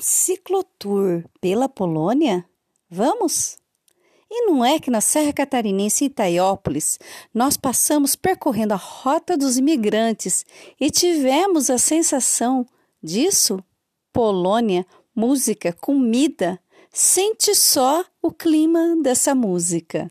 ciclotour pela Polônia? Vamos? E não é que na Serra Catarinense, em Itaiópolis, nós passamos percorrendo a rota dos imigrantes e tivemos a sensação disso? Polônia, música, comida. Sente só o clima dessa música.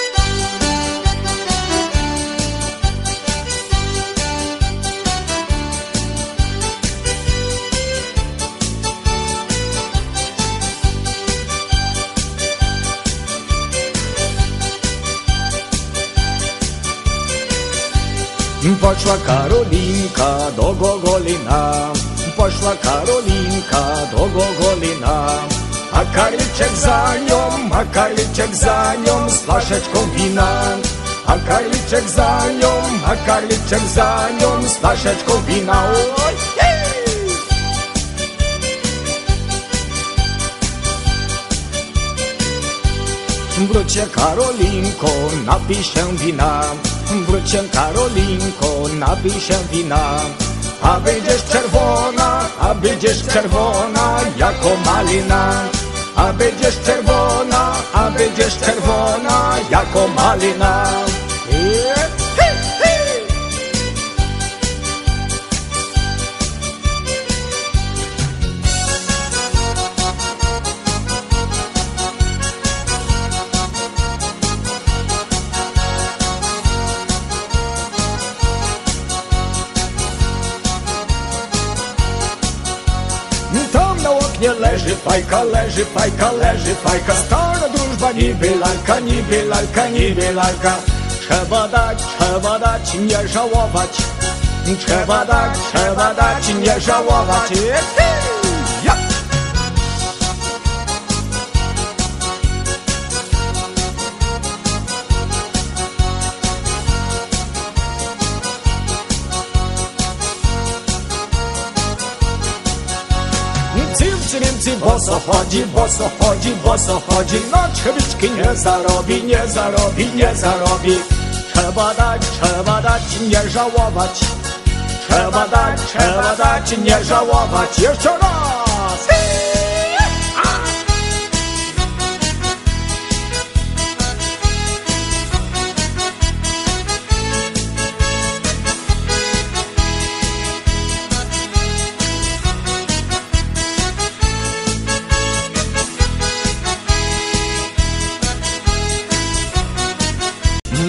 Poszła Karolinka do Gogolina, poszła Karolinka do Gogolina. A Karliczek za nią, a Karliczek za nią z flaszeczką wina. A Karliczek za nią, a Karliczek za nią z flaszeczką wina. Oj, Wróćcie Karolinko, napij się wina. Wróćcie Karolinko, napij się wina. A będziesz czerwona, a będziesz czerwona jako malina. A będziesz czerwona, a będziesz czerwona jako malina. Oknie leży fajka, leży fajka, leży fajka. Stara drużba niby lalka, niby lalka, niby lalka. Trzeba dać, trzeba dać, nie żałować. Trzeba dać, trzeba dać, nie żałować Niemcy, boso chodzi, boso chodzi, boso chodzi. Noc chybiczki nie zarobi, nie zarobi, nie zarobi. Trzeba dać, trzeba dać, nie żałować. Trzeba dać, trzeba dać, nie żałować. Jeszcze raz!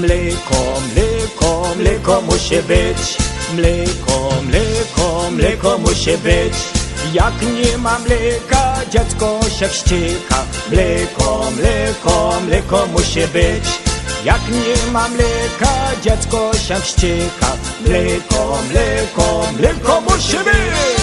Mleko, mleko, mleko musi być. Mleko, mleko, mleko musi być. Jak nie ma mleka, dziecko się wścieka. Mleko, mleko, mleko musi być. Jak nie ma mleka, dziecko się wścieka. Mleko, mleko, mleko musi być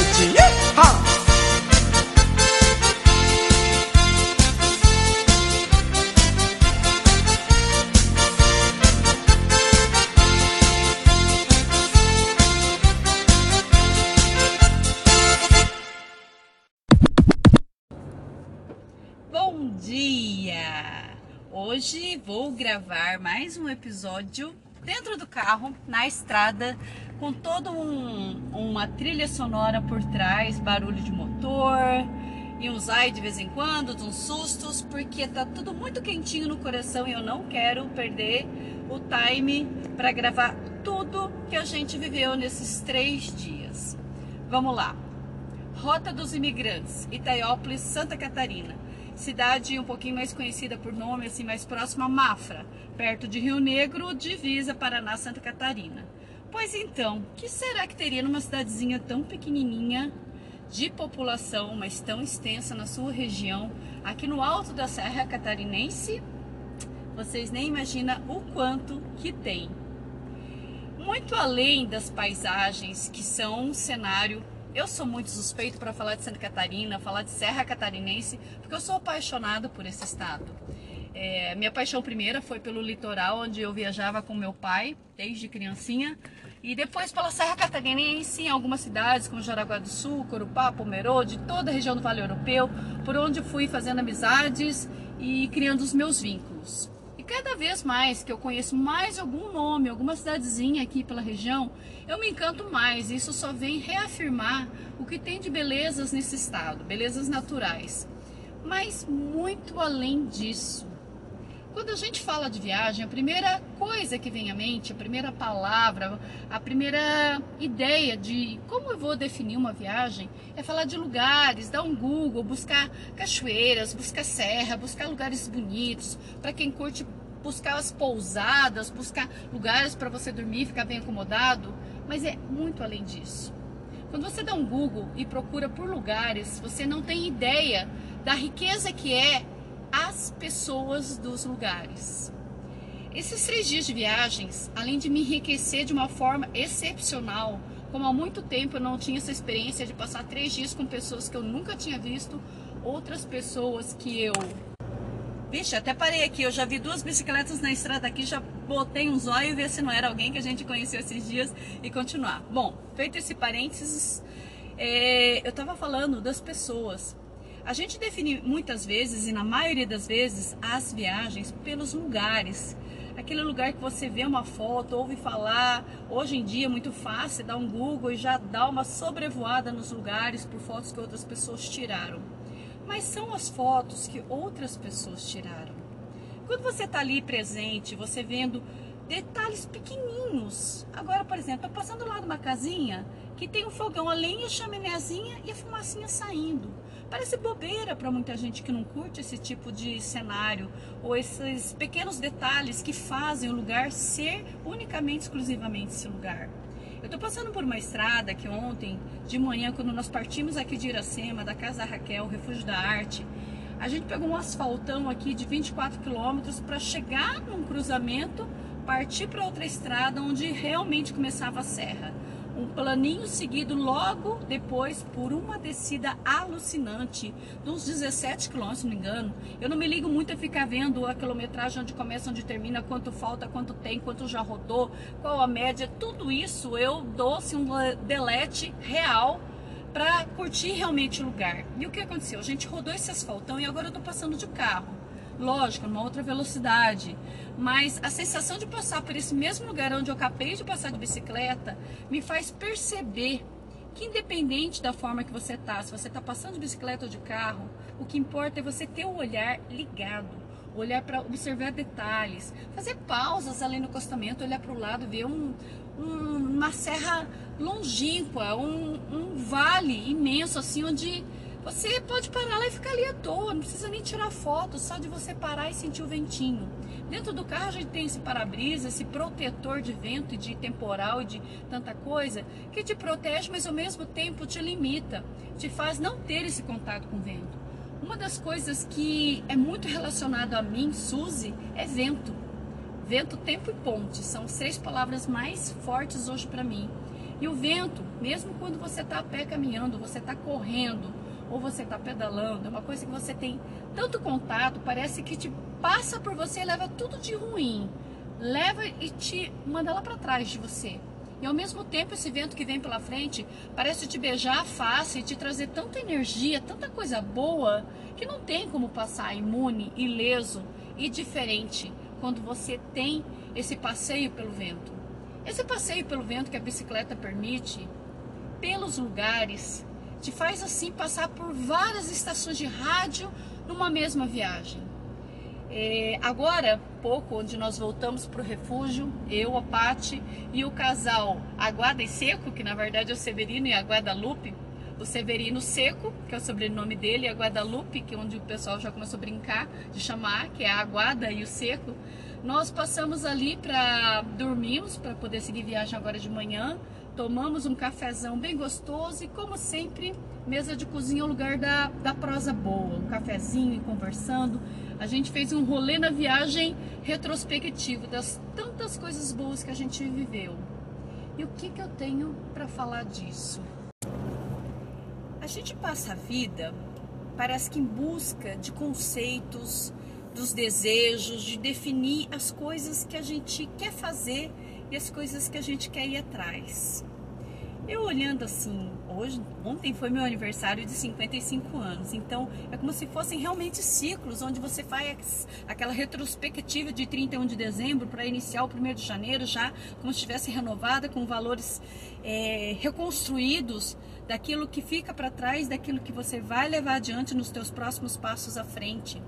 Hoje vou gravar mais um episódio dentro do carro, na estrada, com toda um, uma trilha sonora por trás, barulho de motor e uns ai de vez em quando, uns sustos, porque tá tudo muito quentinho no coração e eu não quero perder o time para gravar tudo que a gente viveu nesses três dias. Vamos lá! Rota dos Imigrantes, Itaiópolis, Santa Catarina. Cidade um pouquinho mais conhecida por nome, assim, mais próxima Mafra, perto de Rio Negro, divisa Paraná, Santa Catarina. Pois então, que será que teria numa cidadezinha tão pequenininha, de população, mas tão extensa na sua região, aqui no alto da Serra Catarinense, vocês nem imaginam o quanto que tem. Muito além das paisagens que são um cenário eu sou muito suspeito para falar de Santa Catarina, falar de Serra Catarinense, porque eu sou apaixonada por esse estado. É, minha paixão primeira foi pelo litoral, onde eu viajava com meu pai desde criancinha, e depois pela Serra Catarinense, em algumas cidades como Jaraguá do Sul, Corupá, Pomerode, toda a região do Vale Europeu, por onde fui fazendo amizades e criando os meus vínculos cada vez mais que eu conheço mais algum nome, alguma cidadezinha aqui pela região, eu me encanto mais. Isso só vem reafirmar o que tem de belezas nesse estado, belezas naturais. Mas muito além disso, quando a gente fala de viagem, a primeira coisa que vem à mente, a primeira palavra, a primeira ideia de como eu vou definir uma viagem é falar de lugares, dar um Google, buscar cachoeiras, buscar serra, buscar lugares bonitos, para quem curte buscar as pousadas, buscar lugares para você dormir, ficar bem acomodado, mas é muito além disso. Quando você dá um Google e procura por lugares, você não tem ideia da riqueza que é as pessoas dos lugares. Esses três dias de viagens, além de me enriquecer de uma forma excepcional, como há muito tempo eu não tinha essa experiência de passar três dias com pessoas que eu nunca tinha visto, outras pessoas que eu Vixe, até parei aqui, eu já vi duas bicicletas na estrada aqui, já botei um zóio e ver se não era alguém que a gente conheceu esses dias e continuar. Bom, feito esse parênteses, é, eu estava falando das pessoas. A gente define muitas vezes, e na maioria das vezes, as viagens pelos lugares. Aquele lugar que você vê uma foto, ouve falar. Hoje em dia é muito fácil dar um Google e já dar uma sobrevoada nos lugares por fotos que outras pessoas tiraram mas são as fotos que outras pessoas tiraram. Quando você está ali presente, você vendo detalhes pequenininhos. Agora, por exemplo, estou passando lá de uma casinha que tem um fogão a lenha, chaminézinha e a fumacinha saindo. Parece bobeira para muita gente que não curte esse tipo de cenário ou esses pequenos detalhes que fazem o lugar ser unicamente, exclusivamente esse lugar. Eu estou passando por uma estrada que ontem, de manhã, quando nós partimos aqui de Iracema, da Casa Raquel, Refúgio da Arte, a gente pegou um asfaltão aqui de 24 quilômetros para chegar num cruzamento, partir para outra estrada onde realmente começava a serra um planinho seguido logo depois por uma descida alucinante, de uns 17 quilômetros, se não me engano. Eu não me ligo muito a ficar vendo a quilometragem onde começa, onde termina, quanto falta, quanto tem, quanto já rodou, qual a média, tudo isso eu dou-se um delete real para curtir realmente o lugar. E o que aconteceu? A gente rodou esse asfaltão e agora eu tô passando de carro lógico, numa outra velocidade. Mas a sensação de passar por esse mesmo lugar onde eu acabei de passar de bicicleta me faz perceber que independente da forma que você está, se você está passando de bicicleta ou de carro, o que importa é você ter o olhar ligado, olhar para observar detalhes, fazer pausas ali no acostamento, olhar para o lado, ver um, um, uma serra longínqua, um, um vale imenso assim onde você pode parar lá e ficar ali à toa, não precisa nem tirar foto, só de você parar e sentir o ventinho. Dentro do carro a gente tem esse para-brisa, esse protetor de vento e de temporal e de tanta coisa que te protege, mas ao mesmo tempo te limita, te faz não ter esse contato com o vento. Uma das coisas que é muito relacionado a mim, Suzy, é vento. Vento, tempo e ponte são três palavras mais fortes hoje para mim. E o vento, mesmo quando você está a pé caminhando, você está correndo, ou você está pedalando, é uma coisa que você tem tanto contato, parece que te passa por você e leva tudo de ruim, leva e te manda lá para trás de você. E ao mesmo tempo esse vento que vem pela frente parece te beijar a face e te trazer tanta energia, tanta coisa boa, que não tem como passar imune, ileso e diferente quando você tem esse passeio pelo vento. Esse passeio pelo vento que a bicicleta permite, pelos lugares, te faz assim passar por várias estações de rádio numa mesma viagem. É, agora, pouco, onde nós voltamos para o refúgio, eu, a Pati e o casal Aguada e Seco, que na verdade é o Severino e a Guadalupe, o Severino Seco, que é o sobrenome dele, e a Guadalupe, que é onde o pessoal já começou a brincar de chamar, que é a Aguada e o Seco. Nós passamos ali para dormirmos, para poder seguir viagem agora de manhã, tomamos um cafezão bem gostoso e, como sempre, mesa de cozinha é o lugar da, da prosa boa, um cafezinho e conversando. A gente fez um rolê na viagem retrospectivo das tantas coisas boas que a gente viveu. E o que, que eu tenho para falar disso? A gente passa a vida, parece que em busca de conceitos, dos desejos, de definir as coisas que a gente quer fazer e as coisas que a gente quer ir atrás. Eu olhando assim, hoje, ontem foi meu aniversário de 55 anos, então é como se fossem realmente ciclos, onde você faz aquela retrospectiva de 31 de dezembro para iniciar o 1 de janeiro, já como se estivesse renovada, com valores é, reconstruídos daquilo que fica para trás, daquilo que você vai levar adiante nos teus próximos passos à frente.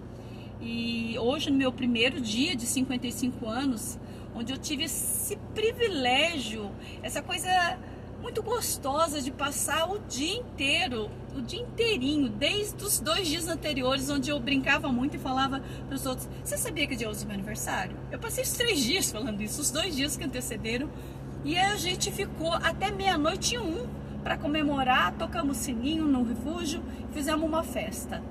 E hoje, no meu primeiro dia de 55 anos, onde eu tive esse privilégio, essa coisa muito gostosa de passar o dia inteiro, o dia inteirinho, desde os dois dias anteriores, onde eu brincava muito e falava para os outros: Você sabia que dia hoje é meu aniversário? Eu passei os três dias falando isso, os dois dias que antecederam, e a gente ficou até meia-noite e um para comemorar. Tocamos sininho no refúgio, fizemos uma festa.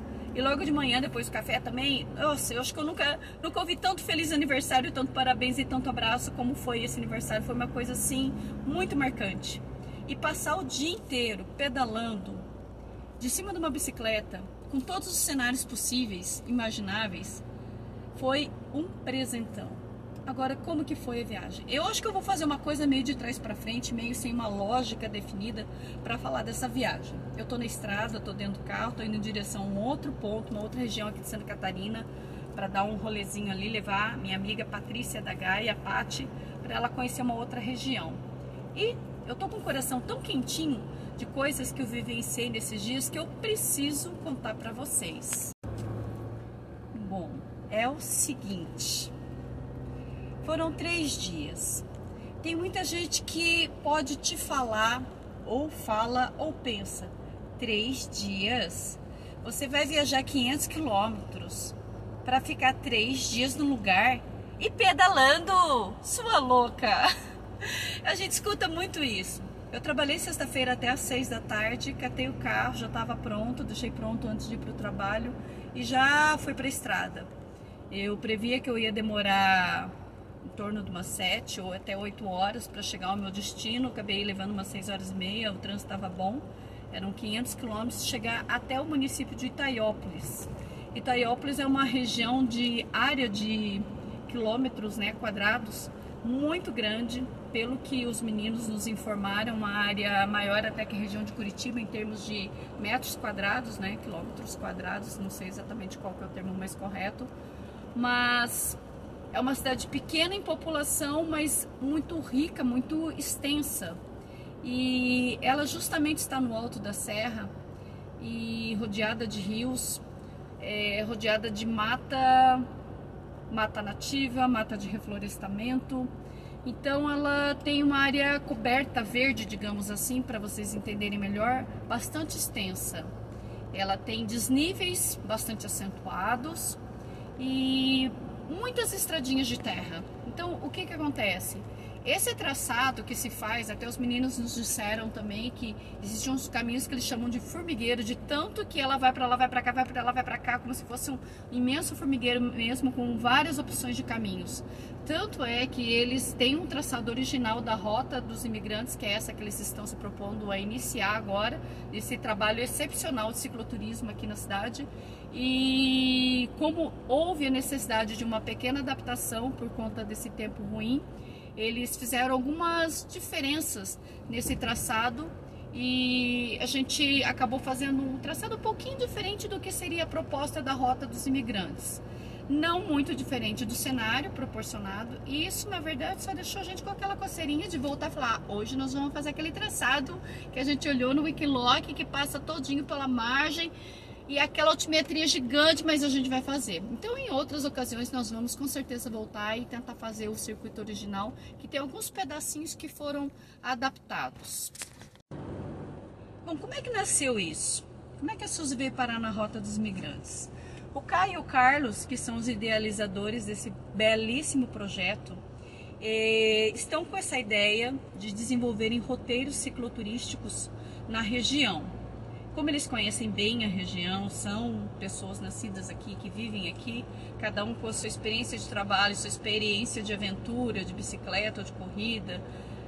E logo de manhã, depois do café também, nossa, eu acho que eu nunca, nunca ouvi tanto feliz aniversário, tanto parabéns e tanto abraço como foi esse aniversário. Foi uma coisa assim, muito marcante. E passar o dia inteiro pedalando de cima de uma bicicleta, com todos os cenários possíveis, imagináveis, foi um presentão. Agora, como que foi a viagem? Eu acho que eu vou fazer uma coisa meio de trás para frente, meio sem uma lógica definida para falar dessa viagem. Eu tô na estrada, tô dentro do carro, tô indo em direção a um outro ponto, uma outra região aqui de Santa Catarina, para dar um rolezinho ali, levar minha amiga Patrícia da Gaia, Pati, para ela conhecer uma outra região. E eu tô com o coração tão quentinho de coisas que eu vivenciei nesses dias que eu preciso contar para vocês. Bom, é o seguinte. Foram três dias. Tem muita gente que pode te falar, ou fala, ou pensa. Três dias? Você vai viajar 500 quilômetros para ficar três dias no lugar e pedalando, sua louca. A gente escuta muito isso. Eu trabalhei sexta-feira até às seis da tarde, catei o carro, já estava pronto, deixei pronto antes de ir para o trabalho e já fui para a estrada. Eu previa que eu ia demorar em torno de umas 7 ou até 8 horas para chegar ao meu destino. Acabei levando umas 6 horas e meia, o trânsito estava bom. Eram 500 quilômetros chegar até o município de Itaiópolis. Itaiópolis é uma região de área de quilômetros né, quadrados muito grande, pelo que os meninos nos informaram, uma área maior até que a região de Curitiba em termos de metros quadrados, né, quilômetros quadrados, não sei exatamente qual é o termo mais correto, mas é uma cidade pequena em população, mas muito rica, muito extensa. E ela justamente está no alto da serra e rodeada de rios, é, rodeada de mata, mata nativa, mata de reflorestamento. Então ela tem uma área coberta verde, digamos assim, para vocês entenderem melhor, bastante extensa. Ela tem desníveis bastante acentuados e muitas estradinhas de terra. Então, o que que acontece? Esse traçado que se faz, até os meninos nos disseram também que existem uns caminhos que eles chamam de formigueiro, de tanto que ela vai para lá, vai para cá, vai para lá, vai para cá, como se fosse um imenso formigueiro mesmo, com várias opções de caminhos. Tanto é que eles têm um traçado original da rota dos imigrantes, que é essa que eles estão se propondo a iniciar agora, esse trabalho excepcional de cicloturismo aqui na cidade. E como houve a necessidade de uma pequena adaptação por conta desse tempo ruim, eles fizeram algumas diferenças nesse traçado e a gente acabou fazendo um traçado um pouquinho diferente do que seria a proposta da rota dos imigrantes. Não muito diferente do cenário proporcionado, e isso na verdade só deixou a gente com aquela coceirinha de voltar e falar: ah, hoje nós vamos fazer aquele traçado que a gente olhou no Wikiloc, que passa todinho pela margem e aquela altimetria gigante, mas a gente vai fazer. Então, em outras ocasiões, nós vamos com certeza voltar e tentar fazer o circuito original, que tem alguns pedacinhos que foram adaptados. Bom, como é que nasceu isso? Como é que a Suzy veio parar na Rota dos Migrantes? O Caio e o Carlos, que são os idealizadores desse belíssimo projeto, é, estão com essa ideia de desenvolverem roteiros cicloturísticos na região. Como eles conhecem bem a região, são pessoas nascidas aqui, que vivem aqui, cada um com a sua experiência de trabalho, sua experiência de aventura, de bicicleta ou de corrida.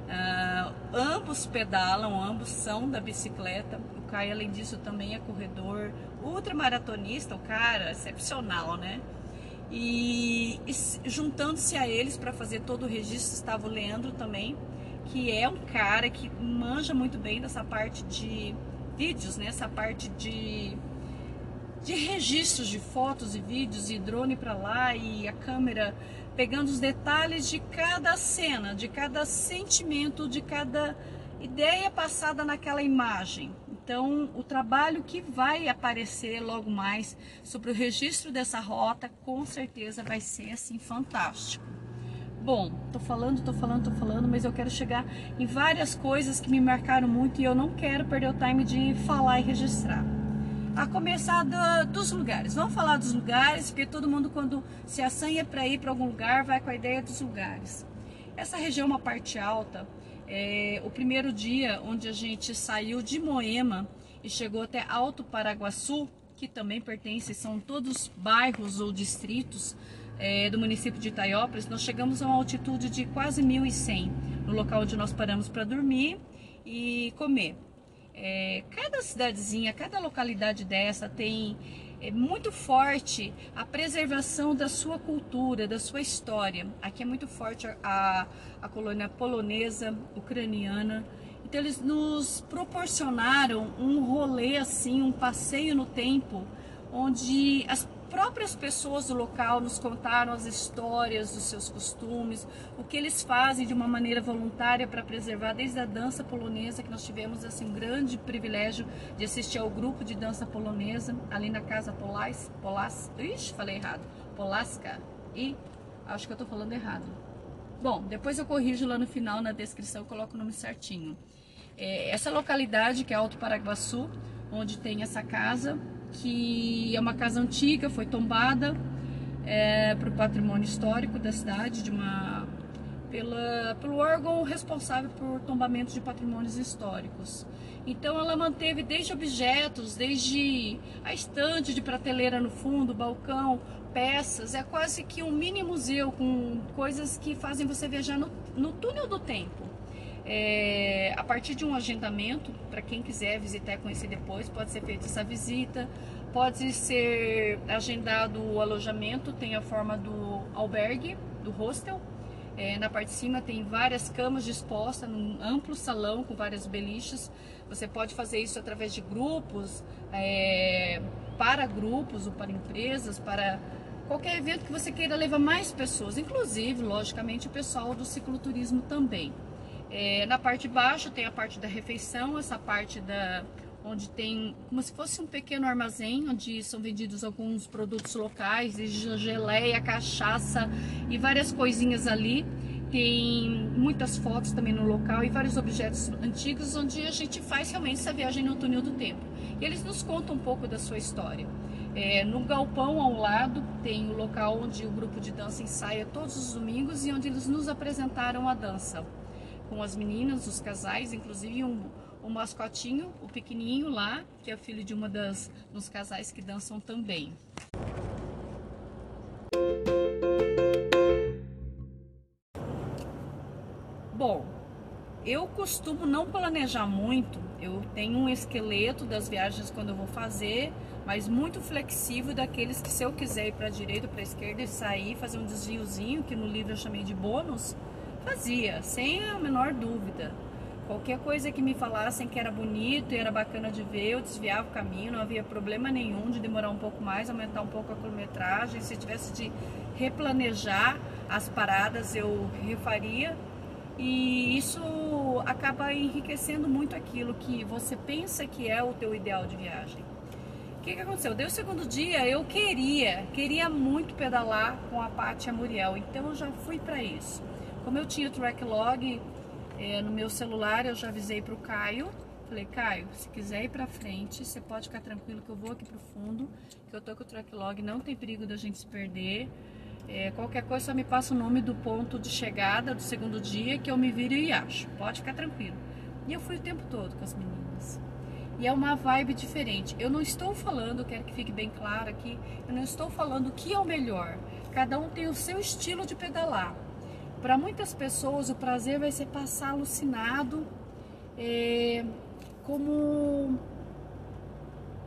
Uh, ambos pedalam, ambos são da bicicleta. O Caio, além disso, também é corredor, ultramaratonista, o cara, excepcional, né? E, e juntando-se a eles para fazer todo o registro estava o Leandro também, que é um cara que manja muito bem dessa parte de vídeos, né? Essa parte de de registros de fotos e vídeos e drone para lá e a câmera pegando os detalhes de cada cena, de cada sentimento, de cada ideia passada naquela imagem. Então, o trabalho que vai aparecer logo mais sobre o registro dessa rota, com certeza vai ser assim fantástico. Bom, tô falando, tô falando, tô falando, mas eu quero chegar em várias coisas que me marcaram muito e eu não quero perder o time de falar e registrar. A começar do, dos lugares. Vamos falar dos lugares, porque todo mundo quando se assanha para ir para algum lugar vai com a ideia dos lugares. Essa região é uma parte alta é, o primeiro dia onde a gente saiu de Moema e chegou até Alto Paraguaçu, que também pertence, são todos bairros ou distritos é, do município de Itaiópolis, nós chegamos a uma altitude de quase 1.100 no local onde nós paramos para dormir e comer. É, cada cidadezinha, cada localidade dessa tem é muito forte a preservação da sua cultura, da sua história. Aqui é muito forte a, a colônia polonesa, ucraniana. Então eles nos proporcionaram um rolê assim, um passeio no tempo, onde as próprias pessoas do local nos contaram as histórias dos seus costumes, o que eles fazem de uma maneira voluntária para preservar, desde a dança polonesa, que nós tivemos assim, um grande privilégio de assistir ao grupo de dança polonesa, ali na Casa Polás, Polás, ixi, falei errado, Polaska, e acho que eu estou falando errado. Bom, depois eu corrijo lá no final, na descrição, eu coloco o nome certinho. É, essa localidade, que é Alto Paraguaçu, onde tem essa casa, que é uma casa antiga, foi tombada é, para o patrimônio histórico da cidade, de uma, pela, pelo órgão responsável por tombamento de patrimônios históricos. Então ela manteve desde objetos, desde a estante de prateleira no fundo, balcão, peças, é quase que um mini museu com coisas que fazem você viajar no, no túnel do tempo. É, a partir de um agendamento, para quem quiser visitar e conhecer depois, pode ser feita essa visita, pode ser agendado o alojamento, tem a forma do albergue, do hostel. É, na parte de cima tem várias camas dispostas num amplo salão com várias beliches. Você pode fazer isso através de grupos, é, para grupos ou para empresas, para qualquer evento que você queira levar mais pessoas, inclusive, logicamente, o pessoal do cicloturismo também. É, na parte de baixo tem a parte da refeição, essa parte da onde tem como se fosse um pequeno armazém onde são vendidos alguns produtos locais, geleia, cachaça e várias coisinhas ali. Tem muitas fotos também no local e vários objetos antigos onde a gente faz realmente essa viagem no túnel do tempo. E eles nos contam um pouco da sua história. É, no galpão ao lado tem o local onde o grupo de dança ensaia todos os domingos e onde eles nos apresentaram a dança com as meninas, os casais, inclusive um, um mascotinho, o pequenininho lá, que é filho de uma das dos casais que dançam também. Bom, eu costumo não planejar muito. Eu tenho um esqueleto das viagens quando eu vou fazer, mas muito flexível daqueles que se eu quiser ir para a direita para a esquerda e sair, fazer um desviozinho, que no livro eu chamei de bônus, Fazia, sem a menor dúvida. Qualquer coisa que me falassem que era bonito e era bacana de ver, eu desviava o caminho, não havia problema nenhum de demorar um pouco mais, aumentar um pouco a quilometragem. Se tivesse de replanejar as paradas, eu refaria. E isso acaba enriquecendo muito aquilo que você pensa que é o teu ideal de viagem. O que, que aconteceu? Deu o segundo dia, eu queria, queria muito pedalar com a Pátia Muriel, então eu já fui para isso. Como eu tinha o track log é, no meu celular, eu já avisei para o Caio. Falei, Caio, se quiser ir para frente, você pode ficar tranquilo que eu vou aqui pro fundo, que eu tô com o track log, não tem perigo da gente se perder. É, qualquer coisa só me passa o nome do ponto de chegada do segundo dia que eu me viro e acho. Pode ficar tranquilo. E eu fui o tempo todo com as meninas. E é uma vibe diferente. Eu não estou falando, quero que fique bem claro aqui, eu não estou falando o que é o melhor. Cada um tem o seu estilo de pedalar. Para muitas pessoas, o prazer vai ser passar alucinado, é, como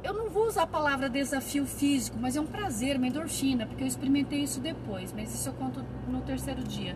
eu não vou usar a palavra desafio físico, mas é um prazer, uma endorfina, porque eu experimentei isso depois, mas isso eu conto no terceiro dia.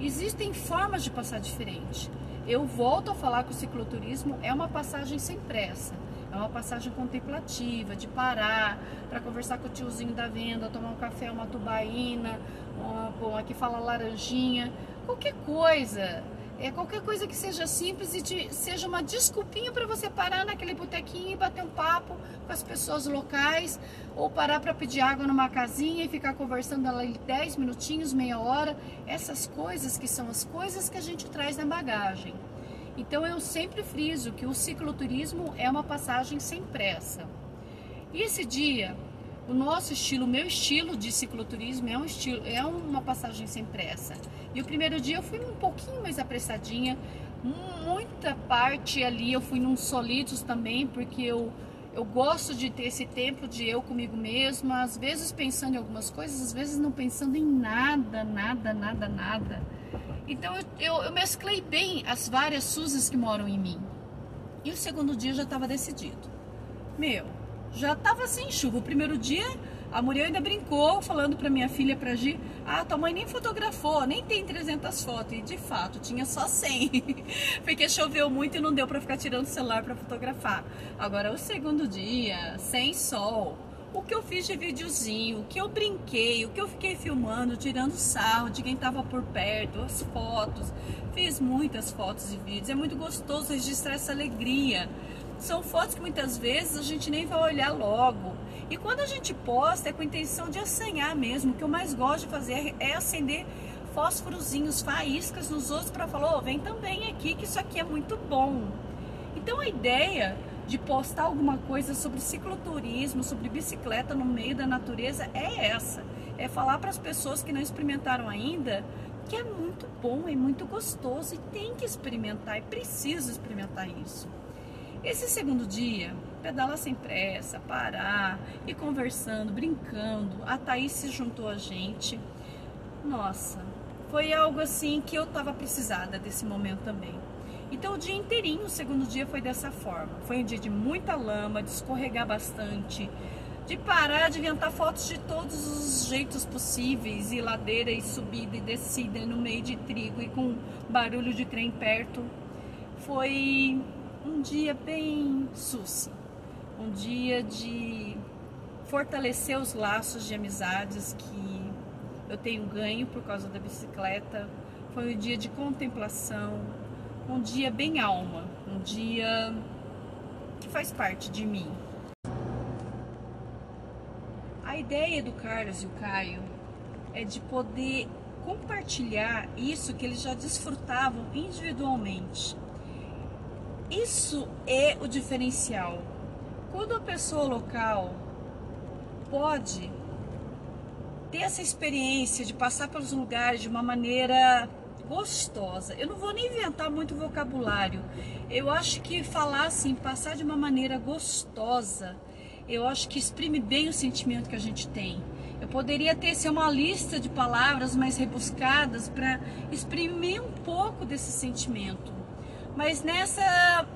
Existem formas de passar diferente. Eu volto a falar que o cicloturismo é uma passagem sem pressa. É uma passagem contemplativa, de parar para conversar com o tiozinho da venda, tomar um café, uma tubaína, uma, bom, aqui fala laranjinha, qualquer coisa é qualquer coisa que seja simples e de, seja uma desculpinha para você parar naquele botequinho e bater um papo com as pessoas locais, ou parar para pedir água numa casinha e ficar conversando ali 10 minutinhos, meia hora. Essas coisas que são as coisas que a gente traz na bagagem. Então eu sempre friso que o cicloturismo é uma passagem sem pressa. E esse dia o nosso estilo, o meu estilo de cicloturismo é um estilo, é uma passagem sem pressa. E o primeiro dia eu fui um pouquinho mais apressadinha, muita parte ali eu fui num solitos também, porque eu eu gosto de ter esse tempo de eu comigo mesma, às vezes pensando em algumas coisas, às vezes não pensando em nada, nada, nada, nada. Então eu, eu, eu mesclei bem as várias Suzas que moram em mim. E o segundo dia já estava decidido. Meu, já tava sem chuva. O primeiro dia, a Muriel ainda brincou, falando para minha filha, para Gi, ah, tua mãe nem fotografou, nem tem 300 fotos. E de fato, tinha só 100. Porque choveu muito e não deu para ficar tirando o celular para fotografar. Agora, o segundo dia, sem sol, o que eu fiz de videozinho, o que eu brinquei, o que eu fiquei filmando, tirando sarro de quem estava por perto, as fotos. Fiz muitas fotos e vídeos. É muito gostoso registrar essa alegria são fotos que muitas vezes a gente nem vai olhar logo. E quando a gente posta é com a intenção de assanhar mesmo. O que eu mais gosto de fazer é acender fósforozinhos, faíscas nos outros para falar, oh, vem também aqui que isso aqui é muito bom. Então a ideia de postar alguma coisa sobre cicloturismo, sobre bicicleta no meio da natureza é essa. É falar para as pessoas que não experimentaram ainda que é muito bom, é muito gostoso e tem que experimentar, é preciso experimentar isso. Esse segundo dia, pedalar sem pressa, parar e conversando, brincando, a Thaís se juntou a gente. Nossa, foi algo assim que eu estava precisada desse momento também. Então o dia inteirinho, o segundo dia foi dessa forma. Foi um dia de muita lama, de escorregar bastante, de parar de inventar fotos de todos os jeitos possíveis, e ladeira e subida e descida no meio de trigo e com barulho de trem perto. Foi dia bem suci, um dia de fortalecer os laços de amizades que eu tenho ganho por causa da bicicleta. Foi um dia de contemplação, um dia bem alma, um dia que faz parte de mim. A ideia do Carlos e o Caio é de poder compartilhar isso que eles já desfrutavam individualmente isso é o diferencial. Quando a pessoa local pode ter essa experiência de passar pelos lugares de uma maneira gostosa. Eu não vou nem inventar muito vocabulário. Eu acho que falar assim, passar de uma maneira gostosa, eu acho que exprime bem o sentimento que a gente tem. Eu poderia ter ser uma lista de palavras mais rebuscadas para exprimir um pouco desse sentimento. Mas nessa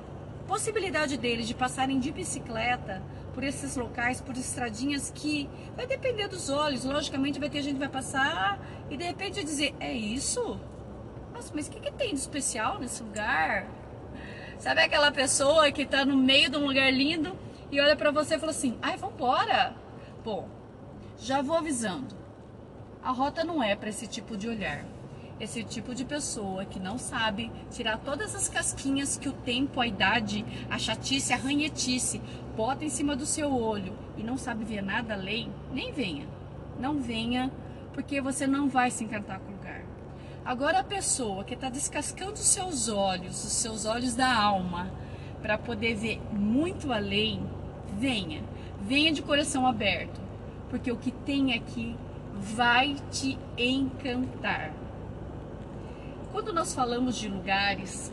possibilidade deles de passarem de bicicleta por esses locais, por estradinhas que vai depender dos olhos. Logicamente vai ter gente que vai passar e de repente dizer, é isso? Nossa, mas o que, que tem de especial nesse lugar? Sabe aquela pessoa que está no meio de um lugar lindo e olha para você e fala assim, ai, vambora. Bom, já vou avisando. A rota não é para esse tipo de olhar esse tipo de pessoa que não sabe tirar todas as casquinhas que o tempo, a idade, a chatice, a ranhetice bota em cima do seu olho e não sabe ver nada além, nem venha. Não venha, porque você não vai se encantar com o lugar. Agora a pessoa que está descascando os seus olhos, os seus olhos da alma, para poder ver muito além, venha. Venha de coração aberto, porque o que tem aqui vai te encantar. Quando nós falamos de lugares,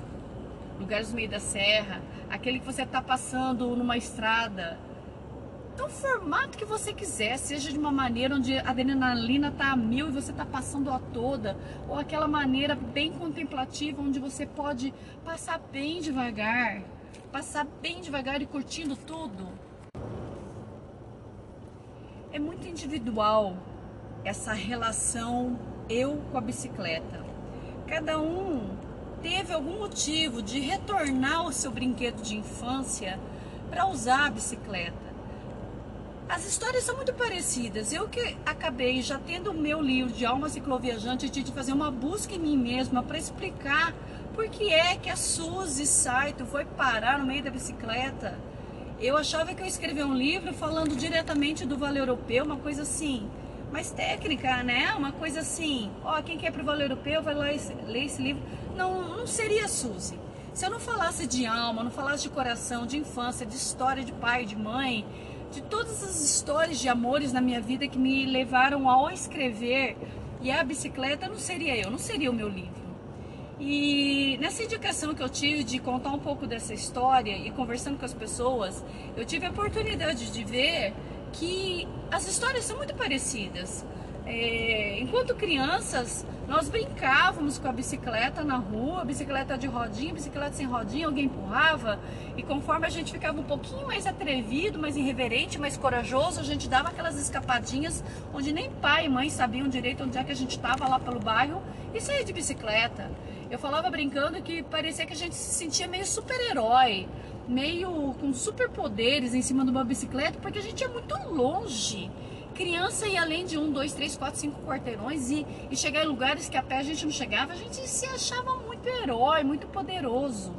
lugares no meio da serra, aquele que você está passando numa estrada, então, formato que você quiser, seja de uma maneira onde a adrenalina está a mil e você está passando a toda, ou aquela maneira bem contemplativa onde você pode passar bem devagar, passar bem devagar e curtindo tudo. É muito individual essa relação eu com a bicicleta. Cada um teve algum motivo de retornar o seu brinquedo de infância para usar a bicicleta. As histórias são muito parecidas. Eu que acabei já tendo o meu livro de alma cicloviajante, de fazer uma busca em mim mesma para explicar por que é que a Suzy Saito foi parar no meio da bicicleta. Eu achava que eu escrevia um livro falando diretamente do Vale Europeu, uma coisa assim, mais técnica, né? Uma coisa assim, ó, quem quer pro Vale Europeu vai lá ler esse livro. Não, não seria Suzy. Se eu não falasse de alma, não falasse de coração, de infância, de história de pai, de mãe, de todas as histórias de amores na minha vida que me levaram ao escrever. E a bicicleta não seria eu, não seria o meu livro. E nessa indicação que eu tive de contar um pouco dessa história e conversando com as pessoas, eu tive a oportunidade de ver que as histórias são muito parecidas. É, enquanto crianças, nós brincávamos com a bicicleta na rua, bicicleta de rodinha, bicicleta sem rodinha, alguém empurrava, e conforme a gente ficava um pouquinho mais atrevido, mais irreverente, mais corajoso, a gente dava aquelas escapadinhas onde nem pai e mãe sabiam direito onde é que a gente estava lá pelo bairro e saía de bicicleta. Eu falava brincando que parecia que a gente se sentia meio super-herói, meio com superpoderes em cima de uma bicicleta, porque a gente é muito longe criança ia além de um, dois, três, quatro, cinco quarteirões e, e chegar em lugares que a pé a gente não chegava, a gente se achava muito herói, muito poderoso.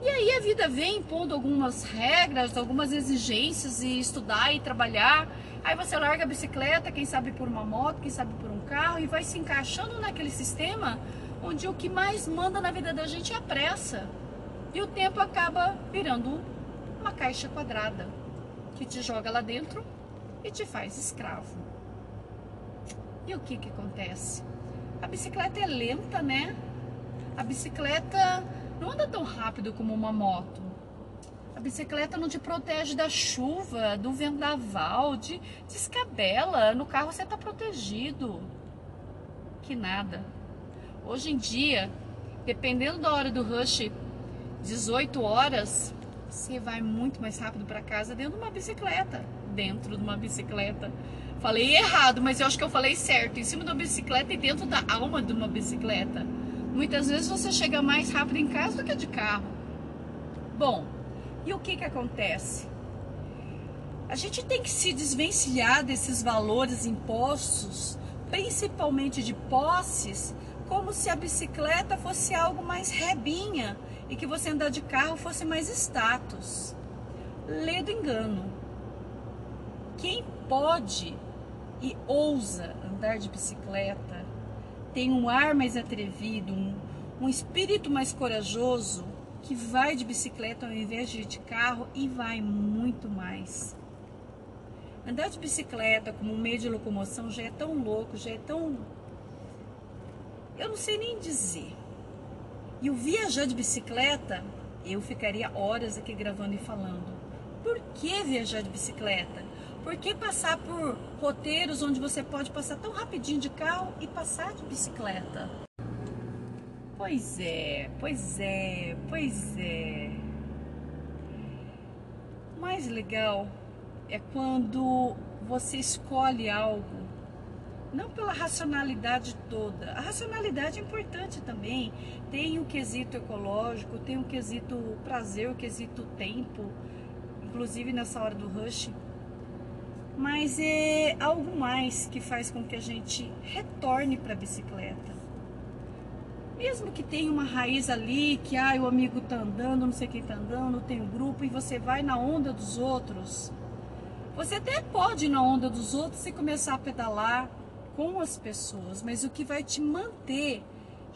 E aí a vida vem impondo algumas regras, algumas exigências e estudar e trabalhar. Aí você larga a bicicleta, quem sabe por uma moto, quem sabe por um carro e vai se encaixando naquele sistema onde o que mais manda na vida da gente é a pressa. E o tempo acaba virando uma caixa quadrada que te joga lá dentro e te faz escravo. E o que que acontece? A bicicleta é lenta, né? A bicicleta não anda tão rápido como uma moto. A bicicleta não te protege da chuva, do vendaval, de descabela. No carro você está protegido. Que nada. Hoje em dia, dependendo da hora do rush, 18 horas, você vai muito mais rápido para casa dentro de uma bicicleta dentro de uma bicicleta. Falei errado, mas eu acho que eu falei certo. Em cima de uma bicicleta e dentro da alma de uma bicicleta. Muitas vezes você chega mais rápido em casa do que de carro. Bom, e o que que acontece? A gente tem que se desvencilhar desses valores impostos, principalmente de posses, como se a bicicleta fosse algo mais rebinha e que você andar de carro fosse mais status. Lê do engano. Quem pode e ousa andar de bicicleta tem um ar mais atrevido, um, um espírito mais corajoso que vai de bicicleta ao invés de ir de carro e vai muito mais. Andar de bicicleta como meio de locomoção já é tão louco, já é tão. Eu não sei nem dizer. E o viajar de bicicleta, eu ficaria horas aqui gravando e falando. Por que viajar de bicicleta? Por que passar por roteiros onde você pode passar tão rapidinho de carro e passar de bicicleta? Pois é, pois é, pois é. Mais legal é quando você escolhe algo não pela racionalidade toda. A racionalidade é importante também. Tem o quesito ecológico, tem o quesito prazer, o quesito tempo, inclusive nessa hora do rush mas é algo mais que faz com que a gente retorne para a bicicleta. Mesmo que tenha uma raiz ali, que ah, o amigo tá andando, não sei quem tá andando, tem um grupo e você vai na onda dos outros. Você até pode ir na onda dos outros e começar a pedalar com as pessoas, mas o que vai te manter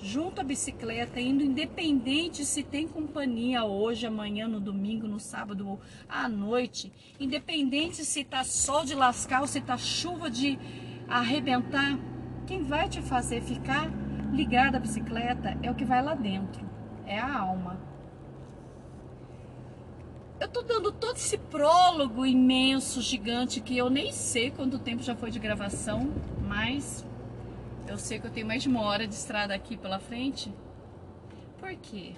junto à bicicleta, indo independente se tem companhia hoje, amanhã, no domingo, no sábado, à noite, independente se tá sol de lascar ou se tá chuva de arrebentar, quem vai te fazer ficar ligado à bicicleta é o que vai lá dentro, é a alma. Eu tô dando todo esse prólogo imenso, gigante, que eu nem sei quanto tempo já foi de gravação, mas eu sei que eu tenho mais de uma hora de estrada aqui pela frente. Por quê?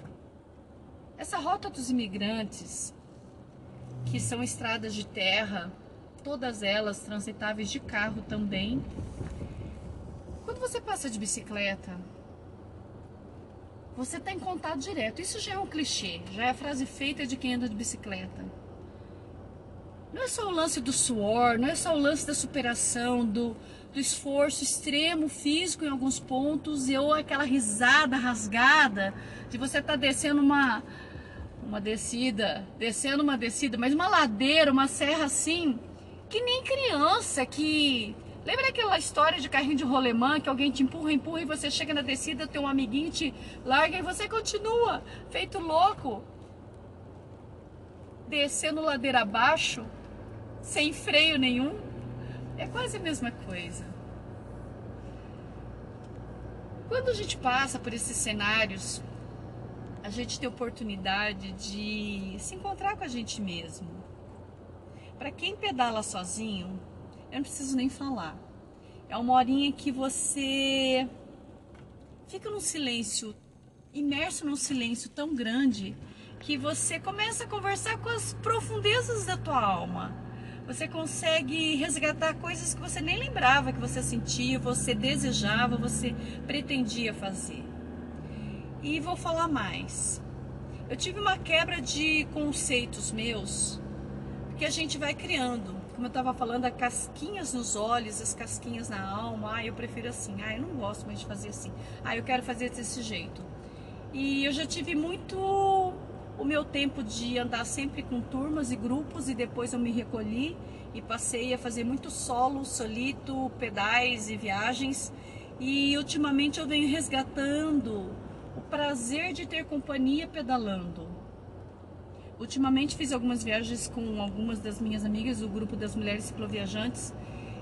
Essa rota dos imigrantes, que são estradas de terra, todas elas transitáveis de carro também. Quando você passa de bicicleta, você está em contato direto. Isso já é um clichê, já é a frase feita de quem anda de bicicleta. Não é só o lance do suor, não é só o lance da superação, do, do esforço extremo físico em alguns pontos, e ou aquela risada rasgada de você estar tá descendo uma, uma descida, descendo uma descida, mas uma ladeira, uma serra assim, que nem criança que Lembra aquela história de carrinho de rolemã que alguém te empurra, empurra e você chega na descida, teu amiguinho te larga e você continua, feito louco, descendo ladeira abaixo, sem freio nenhum? É quase a mesma coisa. Quando a gente passa por esses cenários, a gente tem oportunidade de se encontrar com a gente mesmo. Para quem pedala sozinho, eu não preciso nem falar. É uma horinha que você fica num silêncio, imerso num silêncio tão grande, que você começa a conversar com as profundezas da tua alma. Você consegue resgatar coisas que você nem lembrava que você sentia, você desejava, você pretendia fazer. E vou falar mais. Eu tive uma quebra de conceitos meus que a gente vai criando como eu estava falando, as casquinhas nos olhos, as casquinhas na alma. Ah, eu prefiro assim. Ah, eu não gosto mais de fazer assim. Ah, eu quero fazer desse jeito. E eu já tive muito o meu tempo de andar sempre com turmas e grupos e depois eu me recolhi e passei a fazer muito solo, solito, pedais e viagens. E ultimamente eu venho resgatando o prazer de ter companhia pedalando. Ultimamente fiz algumas viagens com algumas das minhas amigas, o grupo das mulheres cicloviajantes.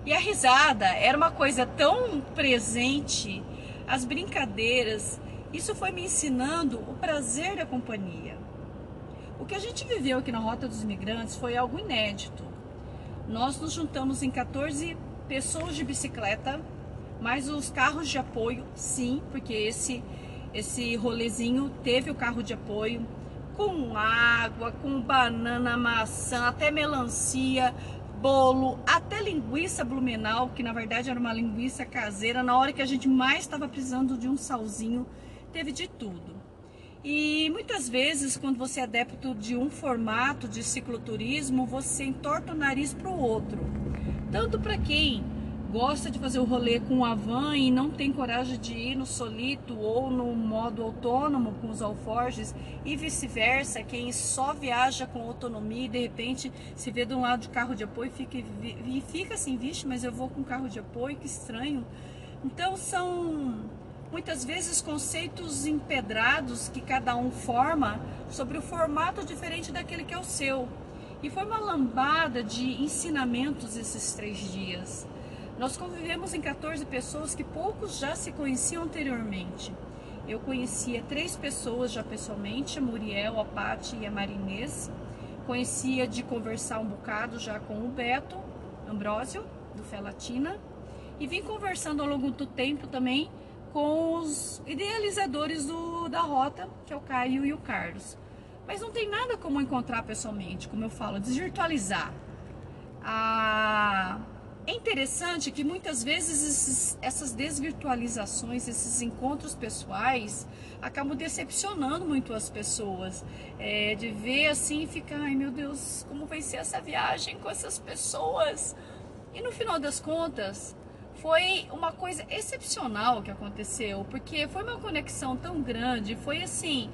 E a risada era uma coisa tão presente, as brincadeiras, isso foi me ensinando o prazer da companhia. O que a gente viveu aqui na Rota dos Imigrantes foi algo inédito. Nós nos juntamos em 14 pessoas de bicicleta, mais os carros de apoio, sim, porque esse esse rolezinho teve o carro de apoio com água, com banana, maçã, até melancia, bolo, até linguiça blumenau, que na verdade era uma linguiça caseira, na hora que a gente mais estava precisando de um salzinho, teve de tudo. E muitas vezes, quando você é adepto de um formato de cicloturismo, você entorta o nariz para o outro. Tanto para quem gosta de fazer o rolê com a van e não tem coragem de ir no solito ou no modo autônomo com os alforjes e vice-versa, quem só viaja com autonomia e de repente se vê de um lado de carro de apoio fica, e fica assim, vixe, mas eu vou com carro de apoio, que estranho. Então são muitas vezes conceitos empedrados que cada um forma sobre o formato diferente daquele que é o seu. E foi uma lambada de ensinamentos esses três dias. Nós convivemos em 14 pessoas que poucos já se conheciam anteriormente. Eu conhecia três pessoas já pessoalmente, a Muriel, a Pati e a Marinês. Conhecia de conversar um bocado já com o Beto Ambrósio, do Fé Latina. E vim conversando ao longo do tempo também com os idealizadores do, da rota, que é o Caio e o Carlos. Mas não tem nada como encontrar pessoalmente, como eu falo, desvirtualizar. A é interessante que muitas vezes esses, essas desvirtualizações, esses encontros pessoais, acabam decepcionando muito as pessoas. É, de ver assim e ficar, ai meu Deus, como vai ser essa viagem com essas pessoas? E no final das contas, foi uma coisa excepcional que aconteceu, porque foi uma conexão tão grande, foi assim,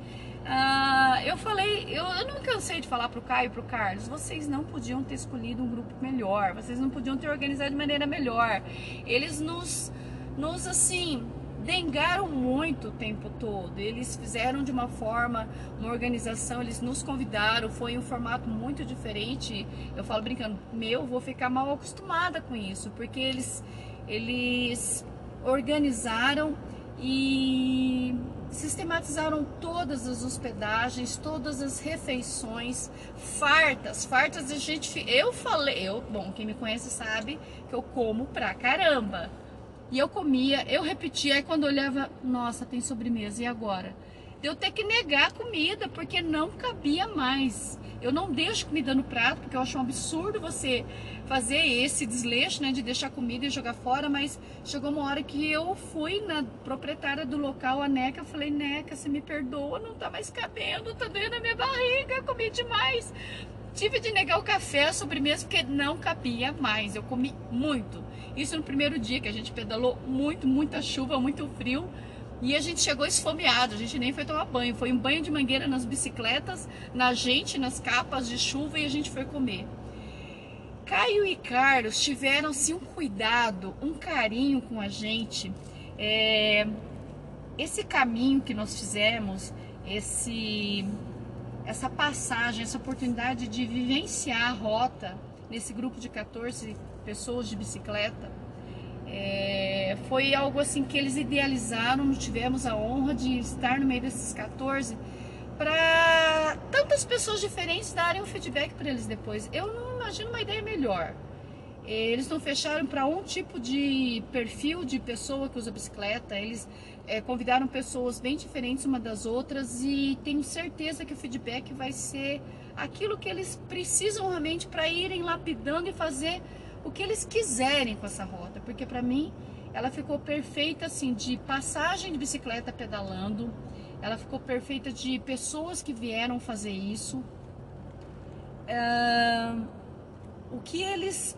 ah, eu falei, eu, eu, não cansei de falar pro Caio e pro Carlos, vocês não podiam ter escolhido um grupo melhor, vocês não podiam ter organizado de maneira melhor. Eles nos, nos assim, dengaram muito o tempo todo. Eles fizeram de uma forma, uma organização, eles nos convidaram, foi um formato muito diferente. Eu falo brincando, meu, vou ficar mal acostumada com isso, porque eles eles organizaram e sistematizaram todas as hospedagens, todas as refeições, fartas, fartas a gente, eu falei, eu, bom, quem me conhece sabe que eu como pra caramba. E eu comia, eu repetia, aí quando olhava, nossa, tem sobremesa, e agora? Eu ter que negar a comida, porque não cabia mais. Eu não deixo comida no prato, porque eu acho um absurdo você fazer esse desleixo, né, de deixar comida e jogar fora, mas chegou uma hora que eu fui na proprietária do local, a Neca, falei, Neca, você me perdoa, não tá mais cabendo, tá doendo a minha barriga, comi demais. Tive de negar o café, a sobremesa, porque não cabia mais, eu comi muito. Isso no primeiro dia, que a gente pedalou muito, muita chuva, muito frio, e a gente chegou esfomeado, a gente nem foi tomar banho. Foi um banho de mangueira nas bicicletas, na gente, nas capas de chuva e a gente foi comer. Caio e Carlos tiveram-se um cuidado, um carinho com a gente. É, esse caminho que nós fizemos, esse, essa passagem, essa oportunidade de vivenciar a rota nesse grupo de 14 pessoas de bicicleta, é, foi algo assim que eles idealizaram, tivemos a honra de estar no meio desses 14 para tantas pessoas diferentes darem um feedback para eles depois. Eu não imagino uma ideia melhor. Eles não fecharam para um tipo de perfil de pessoa que usa bicicleta, eles é, convidaram pessoas bem diferentes uma das outras e tenho certeza que o feedback vai ser aquilo que eles precisam realmente para irem lapidando e fazer o que eles quiserem com essa rota, porque para mim ela ficou perfeita assim de passagem de bicicleta pedalando, ela ficou perfeita de pessoas que vieram fazer isso. Uh, o que eles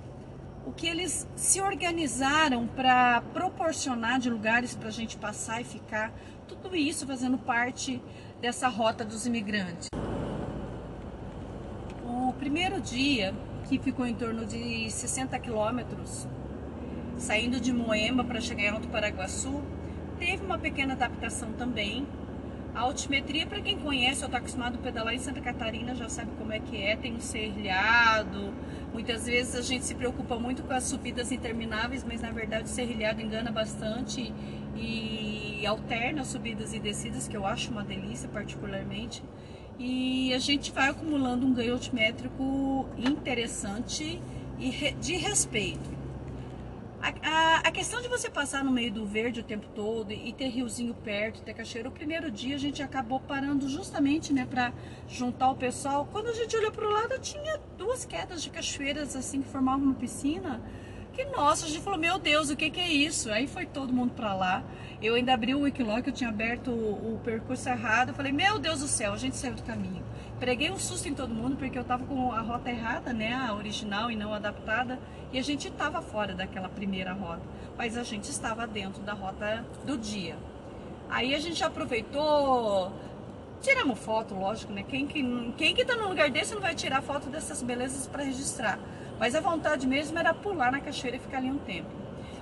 o que eles se organizaram para proporcionar de lugares para a gente passar e ficar, tudo isso fazendo parte dessa rota dos imigrantes. O primeiro dia que ficou em torno de 60 quilômetros, saindo de Moema para chegar em Alto Paraguaçu, teve uma pequena adaptação também. A altimetria, para quem conhece ou está acostumado a pedalar em Santa Catarina, já sabe como é que é, tem um serrilhado. Muitas vezes a gente se preocupa muito com as subidas intermináveis, mas na verdade o serrilhado engana bastante e alterna subidas e descidas, que eu acho uma delícia particularmente e a gente vai acumulando um ganho altimétrico interessante e de respeito. A, a, questão de você passar no meio do verde o tempo todo e ter riozinho perto, ter cachoeira, o primeiro dia a gente acabou parando justamente né, para juntar o pessoal. Quando a gente olhou para o lado, tinha duas quedas de cachoeiras assim que formavam uma piscina. Que nossa, a gente falou, meu Deus, o que, que é isso? Aí foi todo mundo para lá. Eu ainda abri o Wikiloc, eu tinha aberto o, o percurso errado. Eu falei, meu Deus do céu, a gente saiu do caminho. Preguei um susto em todo mundo porque eu tava com a rota errada, né? A original e não adaptada. E a gente tava fora daquela primeira rota. Mas a gente estava dentro da rota do dia. Aí a gente aproveitou, tiramos foto, lógico, né? Quem que, quem que tá num lugar desse não vai tirar foto dessas belezas para registrar? Mas a vontade mesmo era pular na cachoeira e ficar ali um tempo.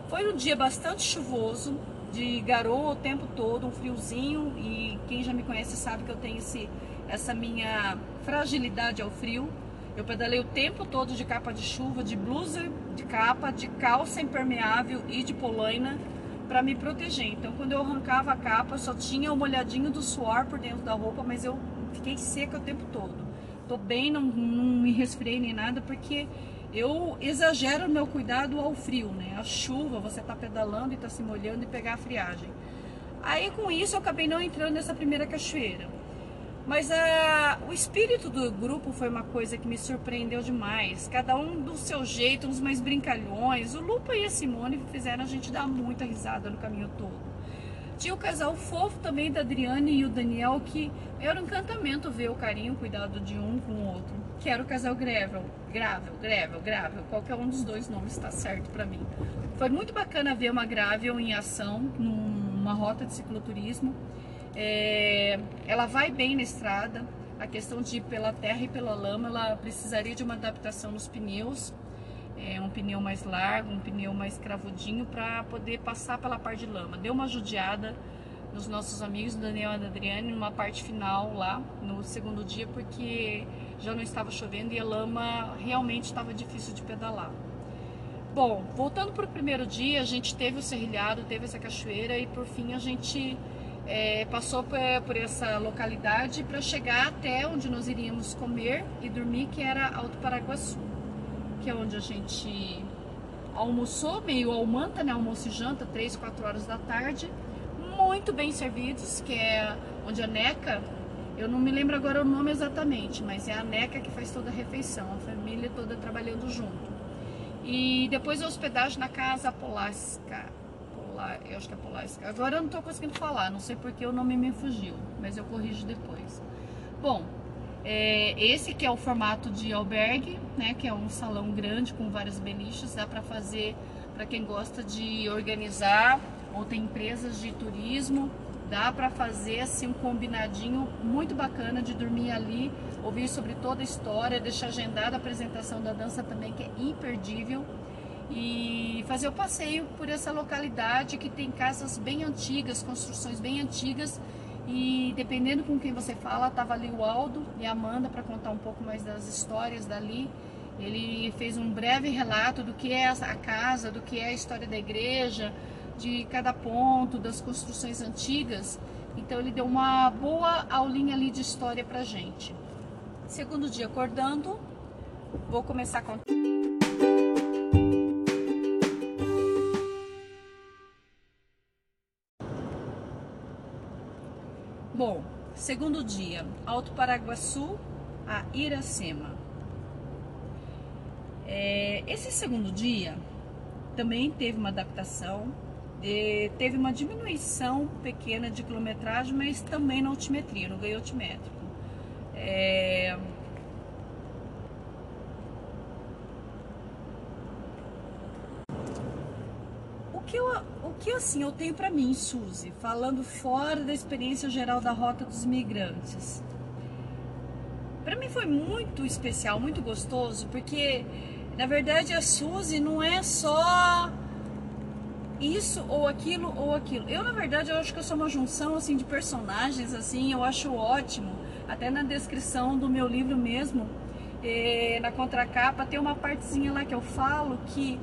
Foi um dia bastante chuvoso, de garoa o tempo todo, um friozinho, e quem já me conhece sabe que eu tenho esse, essa minha fragilidade ao frio. Eu pedalei o tempo todo de capa de chuva, de blusa de capa, de calça impermeável e de polaina para me proteger. Então, quando eu arrancava a capa, só tinha o molhadinho do suor por dentro da roupa, mas eu fiquei seca o tempo todo. Tô bem, não, não me resfriei nem nada, porque eu exagero meu cuidado ao frio, né? A chuva, você tá pedalando e tá se molhando e pegar a friagem. Aí com isso eu acabei não entrando nessa primeira cachoeira. Mas a, o espírito do grupo foi uma coisa que me surpreendeu demais. Cada um do seu jeito, uns mais brincalhões. O Lupa e a Simone fizeram a gente dar muita risada no caminho todo. Tinha o casal fofo também da Adriane e o Daniel, que era um encantamento ver o carinho, o cuidado de um com o outro. Que era o casal Gravel, Gravel, Gravel, Gravel. Qualquer um dos dois nomes está certo para mim. Foi muito bacana ver uma Gravel em ação, numa rota de cicloturismo. É, ela vai bem na estrada. A questão de ir pela terra e pela lama, ela precisaria de uma adaptação nos pneus é, um pneu mais largo, um pneu mais cravudinho para poder passar pela parte de lama. Deu uma judiada nos nossos amigos, Daniel e Adriane, numa parte final lá, no segundo dia, porque já não estava chovendo e a lama realmente estava difícil de pedalar. Bom, voltando para o primeiro dia, a gente teve o serrilhado, teve essa cachoeira e por fim a gente é, passou por, essa localidade para chegar até onde nós iríamos comer e dormir, que era Alto Paraguaçu, que é onde a gente almoçou, meio almanta, né? Almoço e janta, 3, 4 horas da tarde, muito bem servidos, que é onde a NECA, eu não me lembro agora o nome exatamente, mas é a NECA que faz toda a refeição, a família toda trabalhando junto. E depois a hospedagem na casa Polasca. Polar, eu acho que é. Agora eu não estou conseguindo falar, não sei porque o nome me fugiu, mas eu corrijo depois. Bom, é, esse que é o formato de albergue, né, que é um salão grande com vários beliches, dá para fazer para quem gosta de organizar ou tem empresas de turismo, dá para fazer assim um combinadinho muito bacana de dormir ali ouvir sobre toda a história, deixar agendada a apresentação da dança também, que é imperdível, e fazer o passeio por essa localidade que tem casas bem antigas, construções bem antigas, e dependendo com quem você fala, estava ali o Aldo e a Amanda para contar um pouco mais das histórias dali. Ele fez um breve relato do que é a casa, do que é a história da igreja, de cada ponto, das construções antigas. Então ele deu uma boa aulinha ali de história para gente. Segundo dia acordando, vou começar a contar. Bom, segundo dia, Alto Paraguaçu a Iracema. É, esse segundo dia também teve uma adaptação, teve uma diminuição pequena de quilometragem, mas também na altimetria, no ganho altimétrico. É... que, eu, o que assim eu tenho para mim, Suzy, falando fora da experiência geral da Rota dos Migrantes? Para mim foi muito especial, muito gostoso, porque na verdade a Suzy não é só isso ou aquilo ou aquilo. Eu na verdade eu acho que eu sou uma junção assim de personagens assim, eu acho ótimo até na descrição do meu livro mesmo, eh, na contracapa, tem uma partezinha lá que eu falo que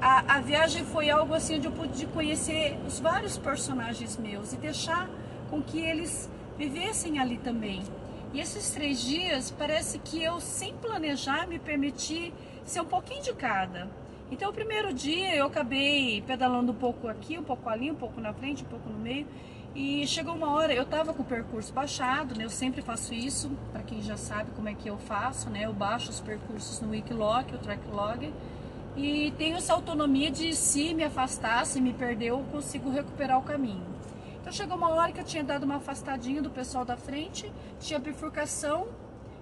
a, a viagem foi algo assim onde eu pude conhecer os vários personagens meus e deixar com que eles vivessem ali também. E esses três dias parece que eu, sem planejar, me permiti ser um pouquinho de cada. Então, o primeiro dia eu acabei pedalando um pouco aqui, um pouco ali, um pouco na frente, um pouco no meio. E chegou uma hora, eu tava com o percurso baixado, né? Eu sempre faço isso, para quem já sabe como é que eu faço, né? Eu baixo os percursos no Wikilog, o Tracklog, e tenho essa autonomia de se me afastar, se me perder, eu consigo recuperar o caminho. Então chegou uma hora que eu tinha dado uma afastadinha do pessoal da frente, tinha bifurcação,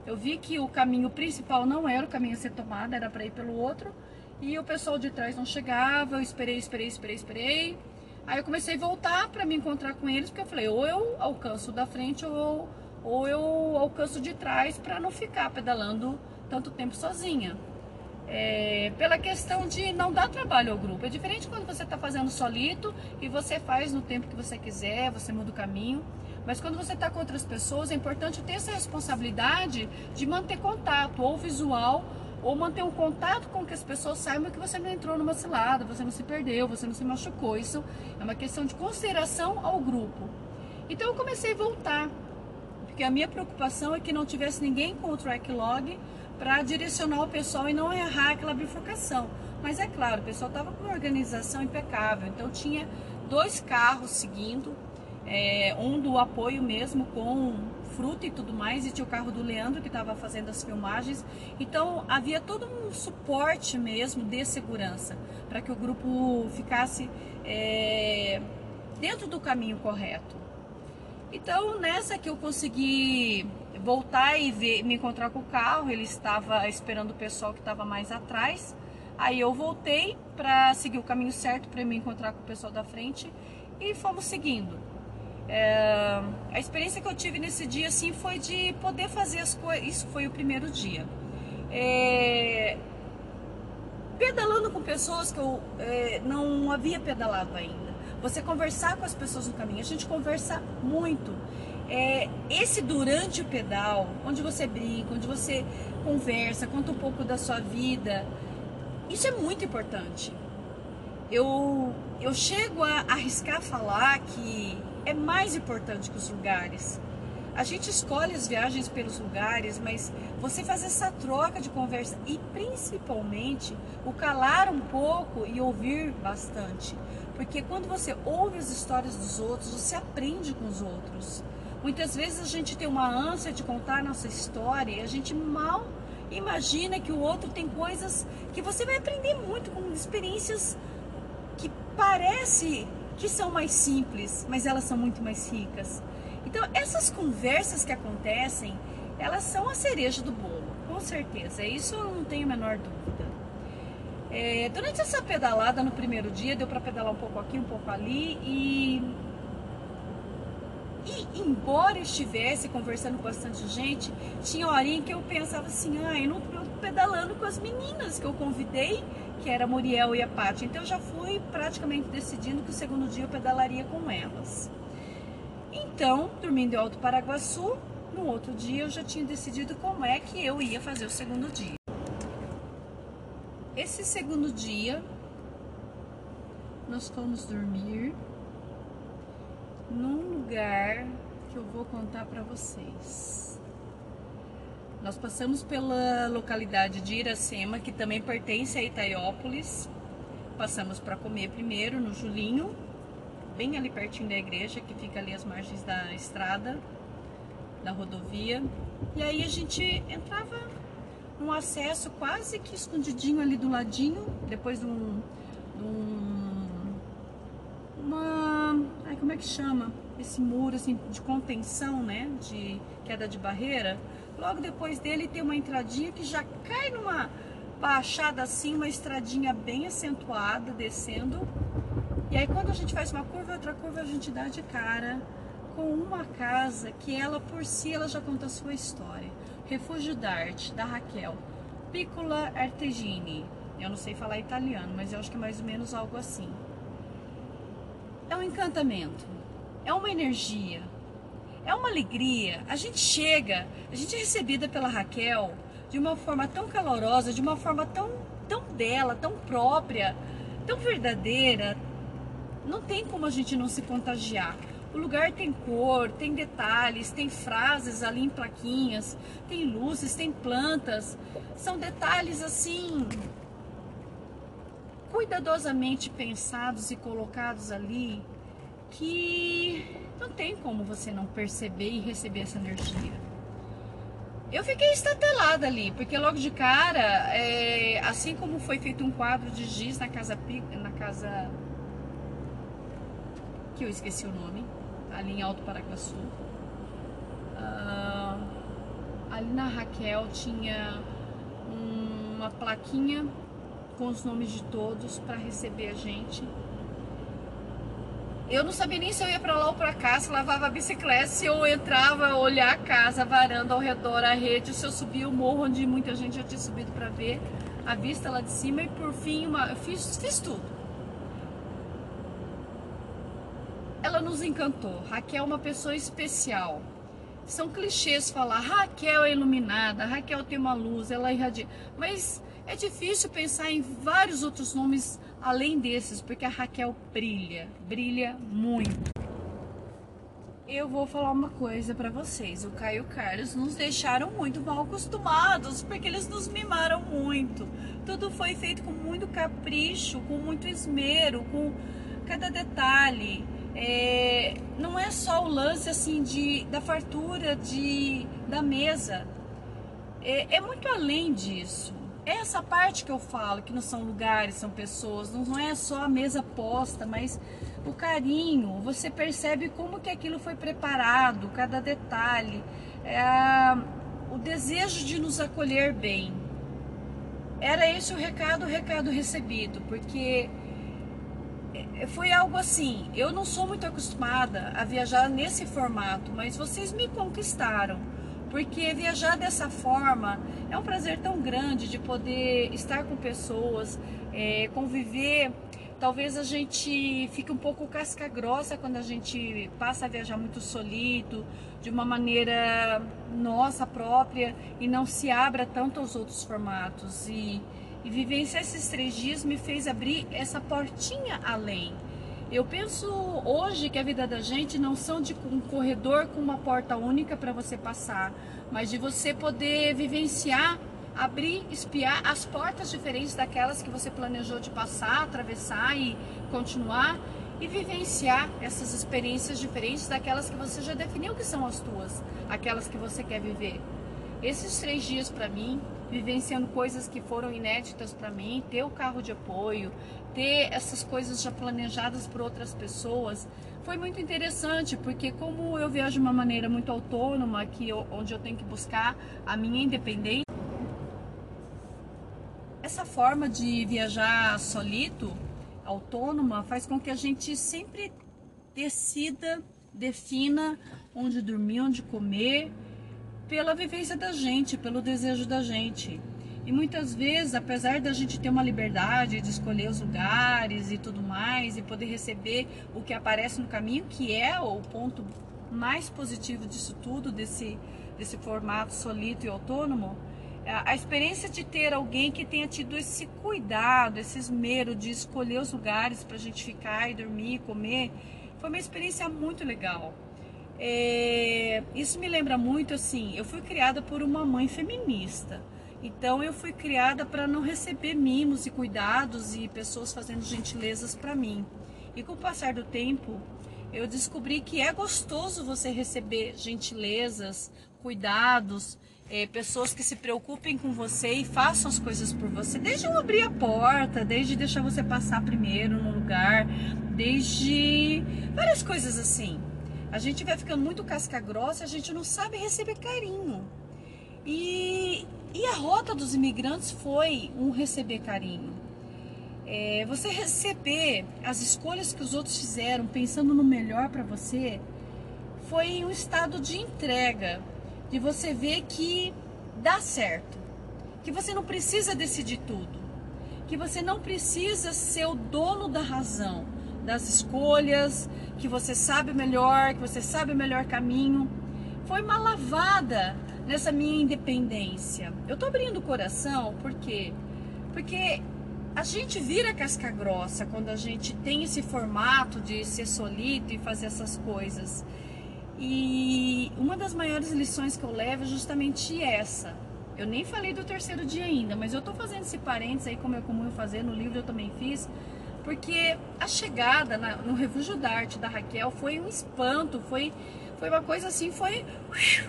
eu vi que o caminho principal não era o caminho a ser tomado, era para ir pelo outro, e o pessoal de trás não chegava, eu esperei, esperei, esperei, esperei, Aí eu comecei a voltar para me encontrar com eles, porque eu falei, ou eu alcanço da frente ou, ou eu alcanço de trás para não ficar pedalando tanto tempo sozinha. É, pela questão de não dar trabalho ao grupo. É diferente quando você está fazendo solito e você faz no tempo que você quiser, você muda o caminho. Mas quando você está com outras pessoas, é importante ter essa responsabilidade de manter contato, ou visual, ou manter um contato com que as pessoas saibam que você não entrou numa cilada, você não se perdeu, você não se machucou. Isso é uma questão de consideração ao grupo. Então eu comecei a voltar, porque a minha preocupação é que não tivesse ninguém com o track log para direcionar o pessoal e não errar aquela bifurcação. Mas é claro, o pessoal estava com uma organização impecável, então tinha dois carros seguindo, é, um do apoio mesmo com fruta e tudo mais, e tinha o carro do Leandro que estava fazendo as filmagens. Então havia todo um suporte mesmo de segurança para que o grupo ficasse é, dentro do caminho correto. Então nessa que eu consegui voltar e ver, me encontrar com o carro, ele estava esperando o pessoal que estava mais atrás. Aí eu voltei para seguir o caminho certo para me encontrar com o pessoal da frente e fomos seguindo. É, a experiência que eu tive nesse dia assim foi de poder fazer as coisas. Isso foi o primeiro dia. É, pedalando com pessoas que eu é, não havia pedalado ainda. Você conversar com as pessoas no caminho. A gente conversa muito. É, esse durante o pedal, onde você brinca, onde você conversa, conta um pouco da sua vida, Isso é muito importante. Eu, eu chego a arriscar falar que é mais importante que os lugares. A gente escolhe as viagens pelos lugares, mas você faz essa troca de conversa e principalmente o calar um pouco e ouvir bastante. Porque quando você ouve as histórias dos outros, você aprende com os outros. Muitas vezes a gente tem uma ânsia de contar nossa história e a gente mal imagina que o outro tem coisas que você vai aprender muito com experiências que parece que são mais simples, mas elas são muito mais ricas. Então, essas conversas que acontecem, elas são a cereja do bolo, com certeza. Isso eu não tenho a menor dúvida. É, durante essa pedalada no primeiro dia, deu para pedalar um pouco aqui, um pouco ali e e embora estivesse conversando com bastante gente, tinha horinha que eu pensava assim, ah, eu não tô pedalando com as meninas que eu convidei, que era a Muriel e a Paty. Então eu já fui praticamente decidindo que o segundo dia eu pedalaria com elas. Então, dormindo em Alto Paraguaçu, no outro dia eu já tinha decidido como é que eu ia fazer o segundo dia. Esse segundo dia, nós fomos dormir num lugar que eu vou contar para vocês. Nós passamos pela localidade de Iracema, que também pertence a Itaiópolis. Passamos para comer primeiro no Julinho, bem ali pertinho da igreja, que fica ali às margens da estrada, da rodovia. E aí a gente entrava num acesso quase que escondidinho ali do ladinho, depois de um, de um uma, ai, como é que chama? Esse muro assim de contenção, né, de queda de barreira. Logo depois dele tem uma entradinha que já cai numa baixada assim, uma estradinha bem acentuada descendo e aí quando a gente faz uma curva, outra curva, a gente dá de cara com uma casa que ela por si ela já conta a sua história. Refúgio d'Arte, da Raquel. Piccola Artegini. Eu não sei falar italiano, mas eu acho que é mais ou menos algo assim. É um encantamento, é uma energia, é uma alegria. A gente chega, a gente é recebida pela Raquel de uma forma tão calorosa, de uma forma tão, tão dela, tão própria, tão verdadeira, não tem como a gente não se contagiar. O lugar tem cor, tem detalhes, tem frases ali em plaquinhas, tem luzes, tem plantas. São detalhes assim cuidadosamente pensados e colocados ali que não tem como você não perceber e receber essa energia. Eu fiquei estatelada ali, porque logo de cara, é, assim como foi feito um quadro de giz na casa, na casa que eu esqueci o nome, ali em Alto Paraguaçu. Uh, ali na Raquel tinha uma plaquinha com os nomes de todos para receber a gente. Eu não sabia nem se eu ia para lá ou para cá, se lavava a bicicleta, se eu entrava olhar a casa, a varanda ao redor, a rede, se eu subia o morro onde muita gente já tinha subido para ver a vista lá de cima e por fim uma, eu fiz, fiz tudo. Ela nos encantou. Raquel é uma pessoa especial. São clichês falar Raquel é iluminada, Raquel tem uma luz, ela irradia. Mas é difícil pensar em vários outros nomes além desses, porque a Raquel brilha, brilha muito. Eu vou falar uma coisa para vocês. O Caio e o Carlos nos deixaram muito mal acostumados, porque eles nos mimaram muito. Tudo foi feito com muito capricho, com muito esmero, com cada detalhe é, não é só o lance assim de, da fartura de, da mesa. É, é muito além disso. É essa parte que eu falo, que não são lugares, são pessoas, não é só a mesa posta, mas o carinho, você percebe como que aquilo foi preparado, cada detalhe, é, o desejo de nos acolher bem. Era esse o recado, o recado recebido, porque foi algo assim. Eu não sou muito acostumada a viajar nesse formato, mas vocês me conquistaram. Porque viajar dessa forma é um prazer tão grande de poder estar com pessoas, é, conviver. Talvez a gente fique um pouco casca grossa quando a gente passa a viajar muito solido, de uma maneira nossa própria e não se abra tanto aos outros formatos. E E vivenciar esses três dias me fez abrir essa portinha além. Eu penso hoje que a vida da gente não são de um corredor com uma porta única para você passar, mas de você poder vivenciar, abrir, espiar as portas diferentes daquelas que você planejou de passar, atravessar e continuar e vivenciar essas experiências diferentes daquelas que você já definiu que são as tuas, aquelas que você quer viver. Esses três dias para mim, vivenciando coisas que foram inéditas para mim, ter o carro de apoio, ter essas coisas já planejadas por outras pessoas, foi muito interessante, porque como eu viajo de uma maneira muito autônoma, que eu, onde eu tenho que buscar a minha independência, essa forma de viajar solito, autônoma, faz com que a gente sempre decida, defina onde dormir, onde comer, pela vivência da gente, pelo desejo da gente. E muitas vezes, apesar da gente ter uma liberdade de escolher os lugares e tudo mais, e poder receber o que aparece no caminho, que é o ponto mais positivo disso tudo, desse, desse formato solito e autônomo, a experiência de ter alguém que tenha tido esse cuidado, esse esmero de escolher os lugares para a gente ficar e dormir, comer, foi uma experiência muito legal. É, isso me lembra muito assim, eu fui criada por uma mãe feminista. Então eu fui criada para não receber mimos e cuidados e pessoas fazendo gentilezas para mim. E com o passar do tempo, eu descobri que é gostoso você receber gentilezas, cuidados, é, pessoas que se preocupem com você e façam as coisas por você. Desde eu abrir a porta, desde deixar você passar primeiro no lugar, desde várias coisas assim. A gente vai ficando muito casca grossa, a gente não sabe receber carinho. E, e a rota dos imigrantes foi um receber carinho. É, você receber as escolhas que os outros fizeram, pensando no melhor para você, foi um estado de entrega, de você ver que dá certo, que você não precisa decidir tudo, que você não precisa ser o dono da razão, das escolhas, que você sabe melhor, que você sabe o melhor caminho. Foi uma lavada nessa minha independência. Eu tô abrindo o coração porque porque a gente vira casca grossa quando a gente tem esse formato de ser solito e fazer essas coisas. E uma das maiores lições que eu levo é justamente essa. Eu nem falei do terceiro dia ainda, mas eu tô fazendo esse parênteses aí, como comum eu fazer, no livro eu também fiz, porque a chegada na, no refúgio da arte da Raquel foi um espanto, foi, foi uma coisa assim, foi,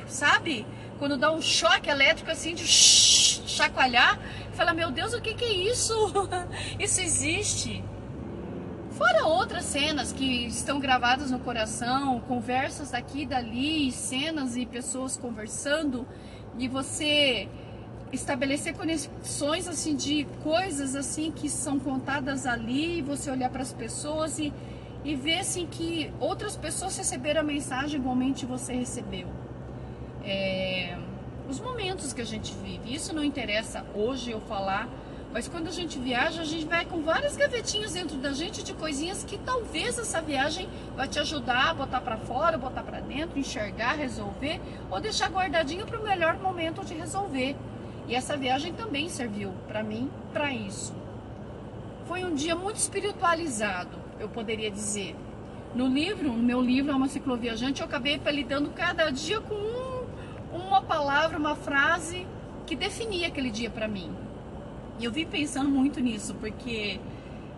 sabe? Quando dá um choque elétrico assim de chacoalhar, fala, meu Deus, o que, que é isso? isso existe. Fora outras cenas que estão gravadas no coração, conversas daqui e dali, cenas e pessoas conversando, e você estabelecer conexões assim de coisas assim que são contadas ali, você olhar para as pessoas e, e ver assim que outras pessoas receberam a mensagem igualmente você recebeu. É, os momentos que a gente vive, isso não interessa hoje eu falar, mas quando a gente viaja, a gente vai com várias gavetinhas dentro da gente de coisinhas que talvez essa viagem vai te ajudar a botar para fora, botar para dentro, enxergar, resolver ou deixar guardadinho para o melhor momento de resolver. E essa viagem também serviu para mim para isso. Foi um dia muito espiritualizado, eu poderia dizer. No livro, no meu livro, Uma Cicloviajante, eu acabei lidando cada dia com um, uma palavra, uma frase que definia aquele dia para mim. E eu vim pensando muito nisso, porque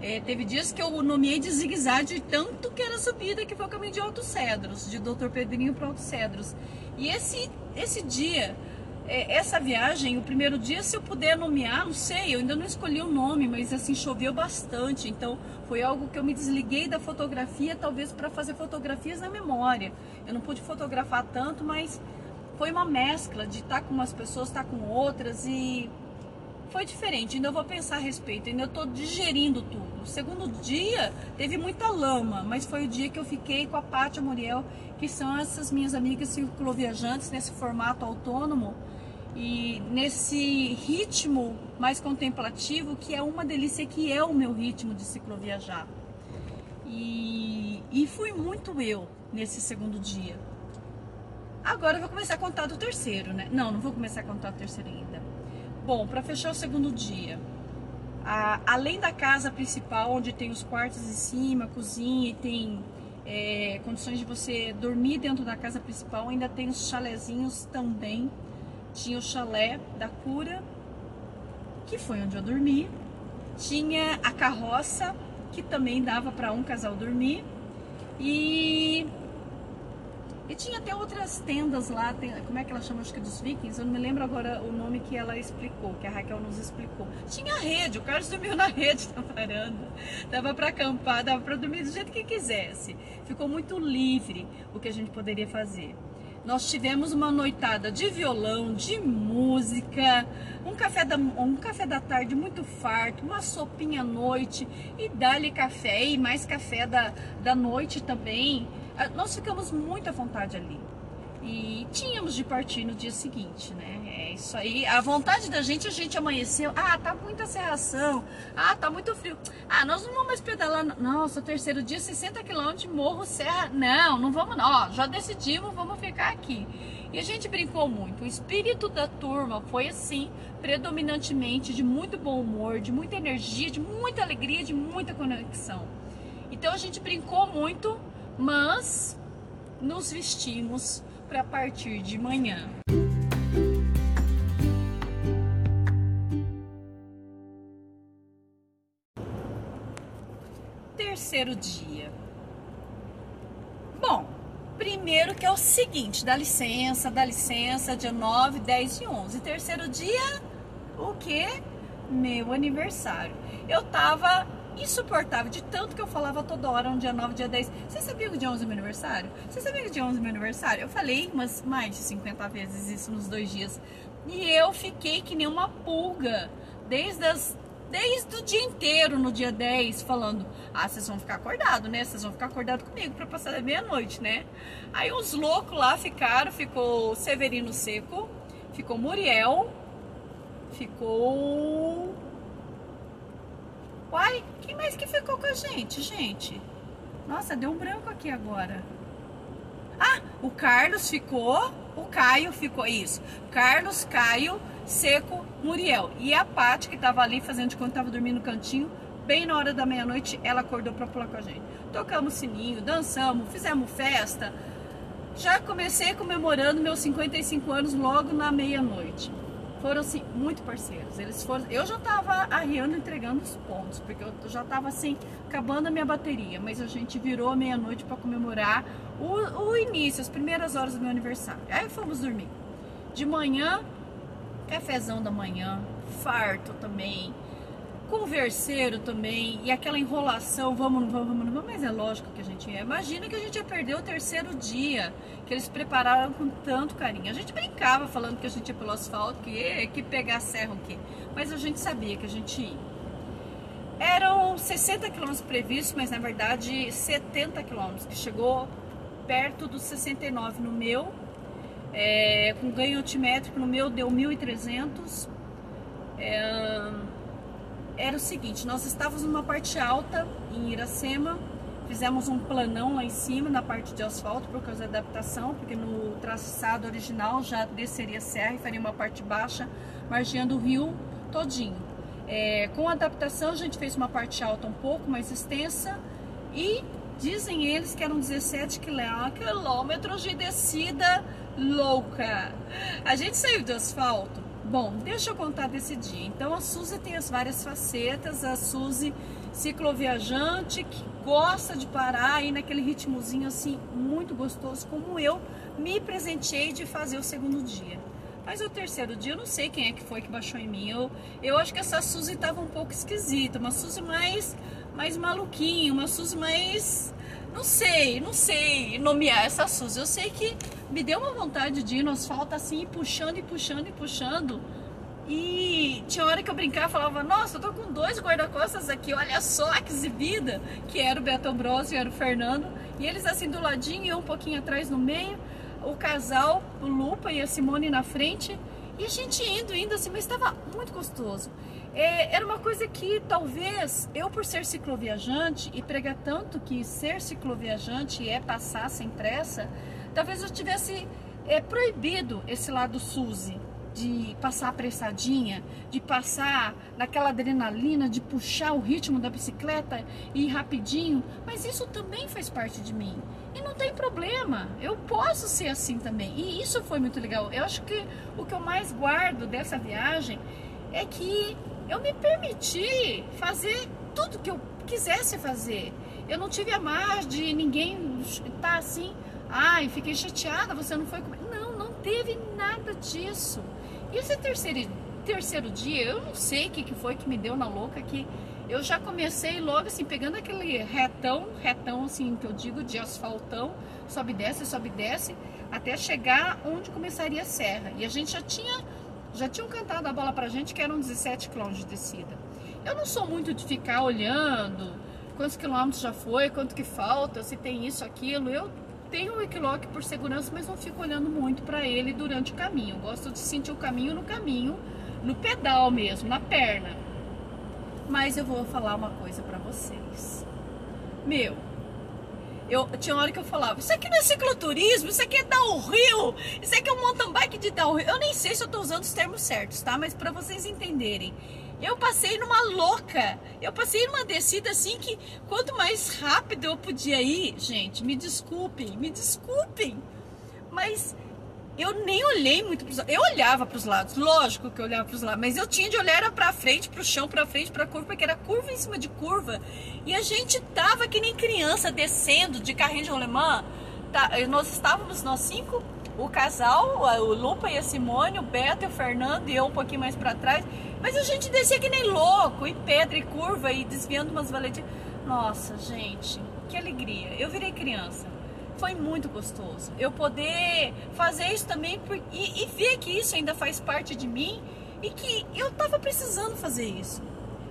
é, teve dias que eu nomeei de zigue-zague tanto que era subida, que foi o caminho de Alto Cedros, de Dr. Pedrinho para Alto Cedros. E esse, esse dia é, essa viagem, o primeiro dia, se eu puder nomear, não sei, eu ainda não escolhi o nome, mas assim, choveu bastante. Então, foi algo que eu me desliguei da fotografia, talvez para fazer fotografias na memória. Eu não pude fotografar tanto, mas foi uma mescla de estar tá com umas pessoas, estar tá com outras e foi diferente. Ainda vou pensar a respeito, ainda estou digerindo tudo. O segundo dia teve muita lama, mas foi o dia que eu fiquei com a Pátia Muriel, que são essas minhas amigas cicloviajantes nesse formato autônomo e nesse ritmo mais contemplativo, que é uma delícia, que é o meu ritmo de cicloviajar. E, e fui muito eu nesse segundo dia. Agora eu vou começar a contar do terceiro, né? Não, não vou começar a contar do terceiro ainda. Bom, para fechar o segundo dia, a, além da casa principal, onde tem os quartos em cima, cozinha e tem é, condições de você dormir dentro da casa principal, ainda tem os chalezinhos também. Tinha o chalé da cura, que foi onde eu dormi. Tinha a carroça, que também dava para um casal dormir. E e tinha até outras tendas lá, tem, como é que ela chama? Acho que dos vikings, eu não me lembro agora o nome que ela explicou, que a Raquel nos explicou. Tinha rede, o Carlos dormiu na rede na varanda. Dava para acampar, dava para dormir do jeito que quisesse. Ficou muito livre o que a gente poderia fazer. Nós tivemos uma noitada de violão, de música, um café da, um café da tarde muito farto, uma sopinha à noite e dali café e mais café da, da noite também. Ah, nós ficamos muito à vontade ali. E tínhamos de partir no dia seguinte, né? É isso aí. A vontade da gente, a gente amanheceu. Ah, tá muita serração. Ah, tá muito frio. Ah, nós não vamos mais pedalar. Nossa, terceiro dia, 60 quilômetros, morro, serra. Não, não vamos não. Ó, já decidimos, vamos ficar aqui. E a gente brincou muito. O espírito da turma foi assim, predominantemente de muito bom humor, de muita energia, de muita alegria, de muita conexão. Então a gente brincou muito mas nos vestimos para partir de manhã. Terceiro dia. Bom, primeiro que é o seguinte, dá licença, dá licença, dia 9, 10 e 11. Terceiro dia, o que? Meu aniversário. Eu tava insuportável, de tanto que eu falava toda hora, um dia 9, dia 10. Você sabia que dia 11 é meu aniversário? Você sabia que dia 11 é meu aniversário? Eu falei umas mais de 50 vezes isso nos dois dias. E eu fiquei que nem uma pulga, desde as desde o dia inteiro no dia 10 falando: "Ah, vocês vão ficar acordados, né? Vocês vão ficar acordados comigo para passar da meia-noite, né?". Aí os loucos lá ficaram, ficou Severino Seco, ficou Muriel, ficou Uai, quem mais que ficou com a gente, gente? Nossa, deu um branco aqui agora. Ah, o Carlos ficou, o Caio ficou, isso. Carlos, Caio, Seco, Muriel. E a Paty, que tava ali fazendo de conta, tava dormindo no cantinho, bem na hora da meia-noite, ela acordou pra pular com a gente. Tocamos sininho, dançamos, fizemos festa. Já comecei comemorando meus 55 anos logo na meia-noite foram assim muito parceiros. Eles foram, eu já estava arriando entregando os pontos, porque eu já estava assim acabando a minha bateria, mas a gente virou meia-noite para comemorar o, o início, as primeiras horas do meu aniversário. Aí fomos dormir. De manhã, cafezão da manhã, farto também converseiro também, e aquela enrolação, vamos, não vamos, vamos, não vamos, mas é lógico que a gente ia. Imagina que a gente ia perder o terceiro dia, que eles prepararam com tanto carinho. A gente brincava falando que a gente ia pelo asfalto, que, que pegar serra o quê? Mas a gente sabia que a gente ia. Eram 60 quilômetros previstos, mas na verdade 70 quilômetros, que chegou perto dos 69 no meu, é, com ganho altimétrico no meu deu 1.300. É, era o seguinte, nós estávamos numa parte alta em Iracema, fizemos um planão lá em cima na parte de asfalto por causa da adaptação, porque no traçado original já desceria serra e faria uma parte baixa, margeando o rio todinho. É, com a adaptação a gente fez uma parte alta um pouco mais extensa e dizem eles que eram 17 quilômetros de descida louca. A gente saiu do asfalto Bom, deixa eu contar desse dia. Então a Suzy tem as várias facetas, a Suzy cicloviajante que gosta de parar aí naquele ritmozinho assim muito gostoso, como eu me presenteei de fazer o segundo dia. Mas o terceiro dia eu não sei quem é que foi que baixou em mim. Eu, eu acho que essa Suzy estava um pouco esquisita, uma Suzy mais mais maluquinha, uma Suzy mais não sei, não sei nomear essa Suzy. Eu sei que me deu uma vontade de ir no asfalto assim, puxando e puxando e puxando. E tinha hora que eu brincava e falava, nossa, eu tô com dois guarda-costas aqui, olha só que exibida, que era o Beto Ambrosio e era o Fernando. E eles assim do ladinho eu um pouquinho atrás no meio, o casal, o Lupa e a Simone na frente. E a gente indo, indo assim, mas estava muito gostoso. É, era uma coisa que talvez eu, por ser cicloviajante e pregar tanto que ser cicloviajante é passar sem pressa, talvez eu tivesse é, proibido esse lado Suzy de passar apressadinha, de passar naquela adrenalina, de puxar o ritmo da bicicleta e ir rapidinho, mas isso também faz parte de mim. E não tem problema, eu posso ser assim também. E isso foi muito legal. Eu acho que o que eu mais guardo dessa viagem é que eu me permiti fazer tudo que eu quisesse fazer. Eu não tive a mais de ninguém estar assim, ai, fiquei chateada, você não foi comigo. Não, não teve nada disso. E esse terceiro, terceiro dia, eu não sei o que, que foi que me deu na louca que eu já comecei logo assim, pegando aquele retão, retão assim que eu digo, de asfaltão, sobe desce, sobe desce, até chegar onde começaria a serra. E a gente já tinha, já tinham cantado a bola pra gente que eram 17 quilômetros de descida. Eu não sou muito de ficar olhando quantos quilômetros já foi, quanto que falta, se tem isso, aquilo. Eu tenho o Equiloc por segurança, mas não fico olhando muito para ele durante o caminho. Gosto de sentir o caminho no caminho, no pedal mesmo, na perna. Mas eu vou falar uma coisa para vocês. Meu, eu tinha hora que eu falava, isso aqui não é cicloturismo, isso aqui é downhill, isso aqui é um mountain bike de downhill. Eu nem sei se eu tô usando os termos certos, tá? Mas para vocês entenderem. Eu passei numa louca. Eu passei numa descida assim que quanto mais rápido eu podia ir, gente, me desculpem, me desculpem. Mas eu nem olhei muito para os lados. Eu olhava para os lados, lógico que eu olhava para os lados, mas eu tinha de olhar para frente, para o chão, para frente, para a curva, porque era curva em cima de curva. E a gente tava que nem criança descendo de carrinho de rolemã. Tá, nós estávamos nós cinco, o casal, o Lupa e a Simone, o Beto e o Fernando e eu um pouquinho mais para trás. Mas a gente descia que nem louco, e pedra e curva e desviando umas valetinhas. Nossa, gente, que alegria. Eu virei criança foi muito gostoso. Eu poder fazer isso também por, e, e, ver que isso ainda faz parte de mim e que eu tava precisando fazer isso.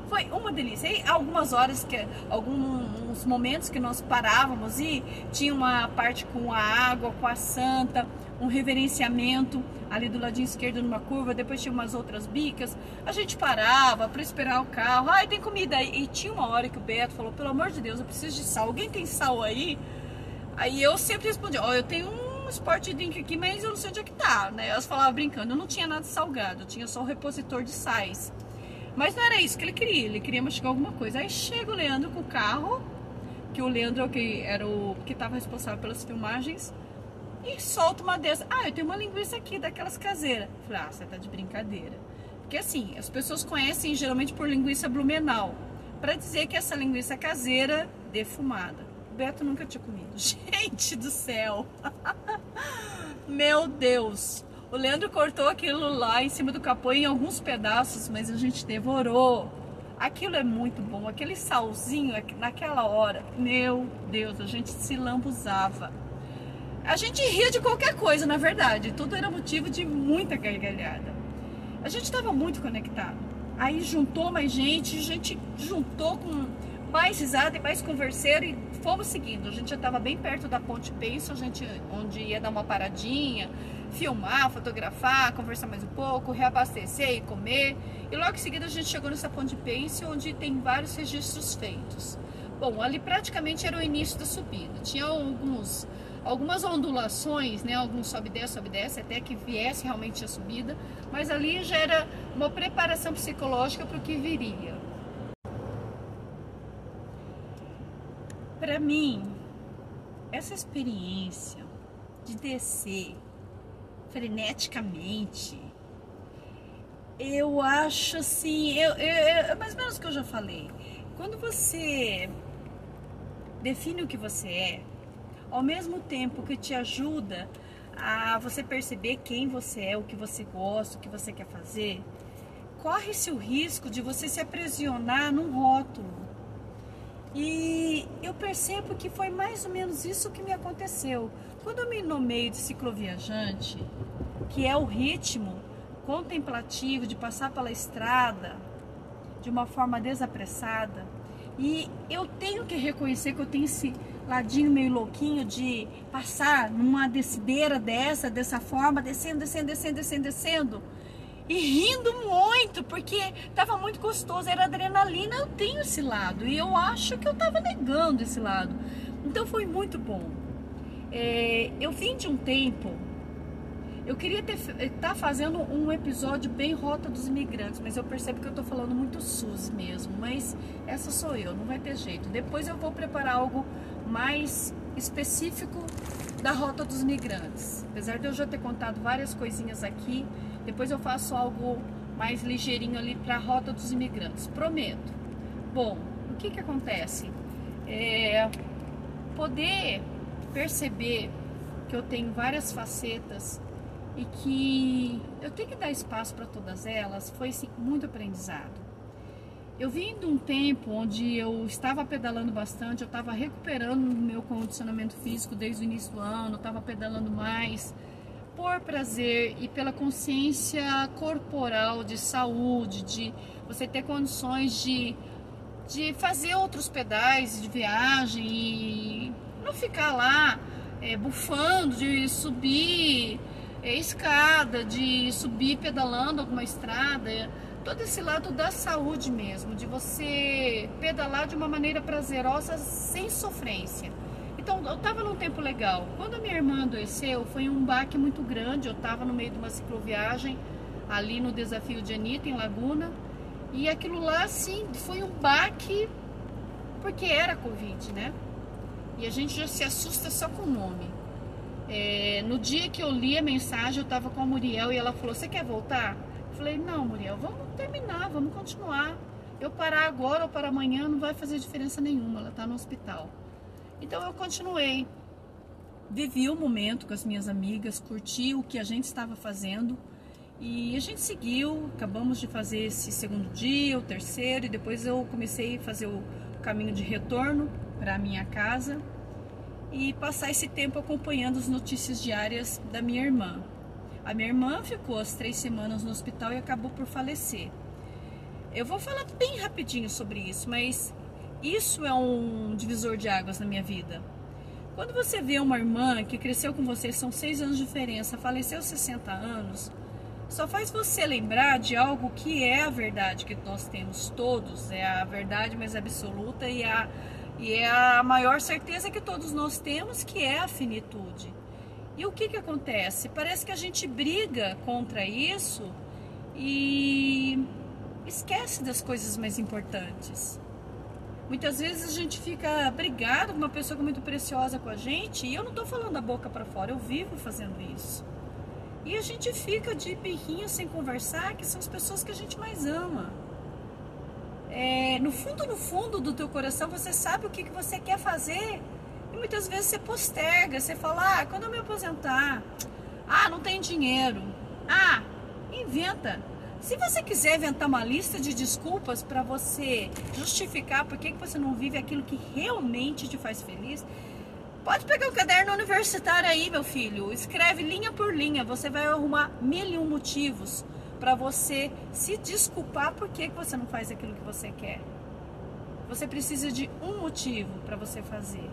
Foi uma delícia. E algumas horas, que, alguns momentos que nós parávamos e tinha uma parte com a água, com a santa, um reverenciamento ali do ladinho esquerdo numa curva, depois tinha umas outras bicas. A gente parava para esperar o carro. Ai, tem comida aí. E tinha uma hora que o Beto falou: pelo amor de Deus, eu preciso de sal. Alguém tem sal aí? Aí eu sempre respondia, ó, oh, eu tenho um sport drink aqui, mas eu não sei onde é que tá, né? Elas falavam brincando, eu não tinha nada salgado, tinha só o repositor de sais. Mas não era isso que ele queria, ele queria mastigar alguma coisa. Aí chega o Leandro com o carro, que o Leandro que era o que estava responsável pelas filmagens, e solta uma dessas. Ah, eu tenho uma linguiça aqui, daquelas caseiras. Falei, ah, você tá de brincadeira. Porque assim, as pessoas conhecem geralmente por linguiça blumenau, para dizer que essa linguiça caseira defumada. Beto nunca tinha comido. Gente do céu! Meu Deus! O Leandro cortou aquilo lá em cima do capô em alguns pedaços, mas a gente devorou. Aquilo é muito bom, aquele salzinho naquela hora, meu Deus, a gente se lambuzava. A gente ria de qualquer coisa, na verdade, tudo era motivo de muita gargalhada. A gente estava muito conectado. Aí juntou mais gente, a gente juntou com mais risada e mais converseiro e fomos seguindo. A gente já estava bem perto da Ponte Penso, a gente, onde ia dar uma paradinha, filmar, fotografar, conversar mais um pouco, reabastecer e comer. E logo em seguida a gente chegou nessa Ponte Pense, onde tem vários registros feitos. Bom, ali praticamente era o início da subida. Tinha alguns, algumas ondulações, né? Alguns sobe desce, sobe desce, até que viesse realmente a subida. Mas ali já era uma preparação psicológica para o que viria. para mim, essa experiência de descer freneticamente, eu acho assim, eu, eu, é mais ou menos o que eu já falei. Quando você define o que você é, ao mesmo tempo que te ajuda a você perceber quem você é, o que você gosta, o que você quer fazer, corre-se o risco de você se aprisionar num rótulo e eu percebo que foi mais ou menos isso que me aconteceu. Quando eu me nomeio de cicloviajante, que é o ritmo contemplativo de passar pela estrada de uma forma desapressada, e eu tenho que reconhecer que eu tenho esse ladinho meio louquinho de passar numa descideira dessa, dessa forma, descendo, descendo, descendo, descendo, descendo e rindo muito, porque estava muito gostoso, era adrenalina, eu tenho esse lado, e eu acho que eu estava negando esse lado. Então foi muito bom. É, eu vim de um tempo, Eu queria estar tá fazendo um episódio bem Rota dos Imigrantes, mas eu percebo que eu estou falando muito SUS mesmo. Mas essa sou eu, não vai ter jeito. Depois eu vou preparar algo mais específico da Rota dos Migrantes. Apesar de eu já ter contado várias coisinhas aqui, depois eu faço algo mais ligeirinho ali para a Rota dos Imigrantes. Prometo. Bom, o que que acontece? É poder perceber que eu tenho várias facetas e que eu tenho que dar espaço para todas elas foi assim, muito aprendizado. Eu vim de um tempo onde eu estava pedalando bastante, eu estava recuperando o meu condicionamento físico desde o início do ano, estava pedalando mais por prazer e pela consciência corporal de saúde, de você ter condições de, de fazer outros pedais de viagem e não ficar lá é, bufando, de subir é, escada, de subir pedalando alguma estrada, todo esse lado da saúde mesmo, de você pedalar de uma maneira prazerosa sem sofrência. Então, eu estava num tempo legal. Quando a minha irmã adoeceu, foi um baque muito grande. Eu estava no meio de uma cicloviagem ali no desafio de Anitta, em Laguna. E aquilo lá, sim, foi um baque porque era Covid, né? E a gente já se assusta só com o nome. É, no dia que eu li a mensagem, eu estava com a Muriel e ela falou: Você quer voltar? Falei: Não, Muriel, vamos terminar, vamos continuar. Eu parar agora ou para amanhã não vai fazer diferença nenhuma, ela está no hospital. Então eu continuei. Vivi o momento com as minhas amigas, curti o que a gente estava fazendo e a gente seguiu. Acabamos de fazer esse segundo dia, o terceiro, e depois eu comecei a fazer o caminho de retorno para a minha casa e passar esse tempo acompanhando as notícias diárias da minha irmã. A minha irmã ficou as três semanas no hospital e acabou por falecer. Eu vou falar bem rapidinho sobre isso, mas isso é um divisor de águas na minha vida. Quando você vê uma irmã que cresceu com você, são seis anos de diferença, faleceu aos 60 anos, só faz você lembrar de algo que é a verdade que nós temos todos, é a verdade mais absoluta e a e é a maior certeza que todos nós temos, que é a finitude. E o que, que acontece? Parece que a gente briga contra isso e esquece das coisas mais importantes. Muitas vezes a gente fica brigado com uma pessoa que é muito preciosa com a gente, e eu não estou falando da boca para fora, eu vivo fazendo isso. E a gente fica de birrinha sem conversar, que são as pessoas que a gente mais ama é, no fundo, no fundo do teu coração, você sabe o que, que você quer fazer. Muitas vezes você posterga, você fala, ah, quando eu me aposentar, ah, não tem dinheiro. Ah, inventa. Se você quiser inventar uma lista de desculpas para você justificar por que, você não vive aquilo que realmente te faz feliz, pode pegar o caderno universitário aí, meu filho. Escreve linha por linha, você vai arrumar mil e um motivos para você se desculpar por que você não faz aquilo que você quer. Você precisa de um motivo para você fazer,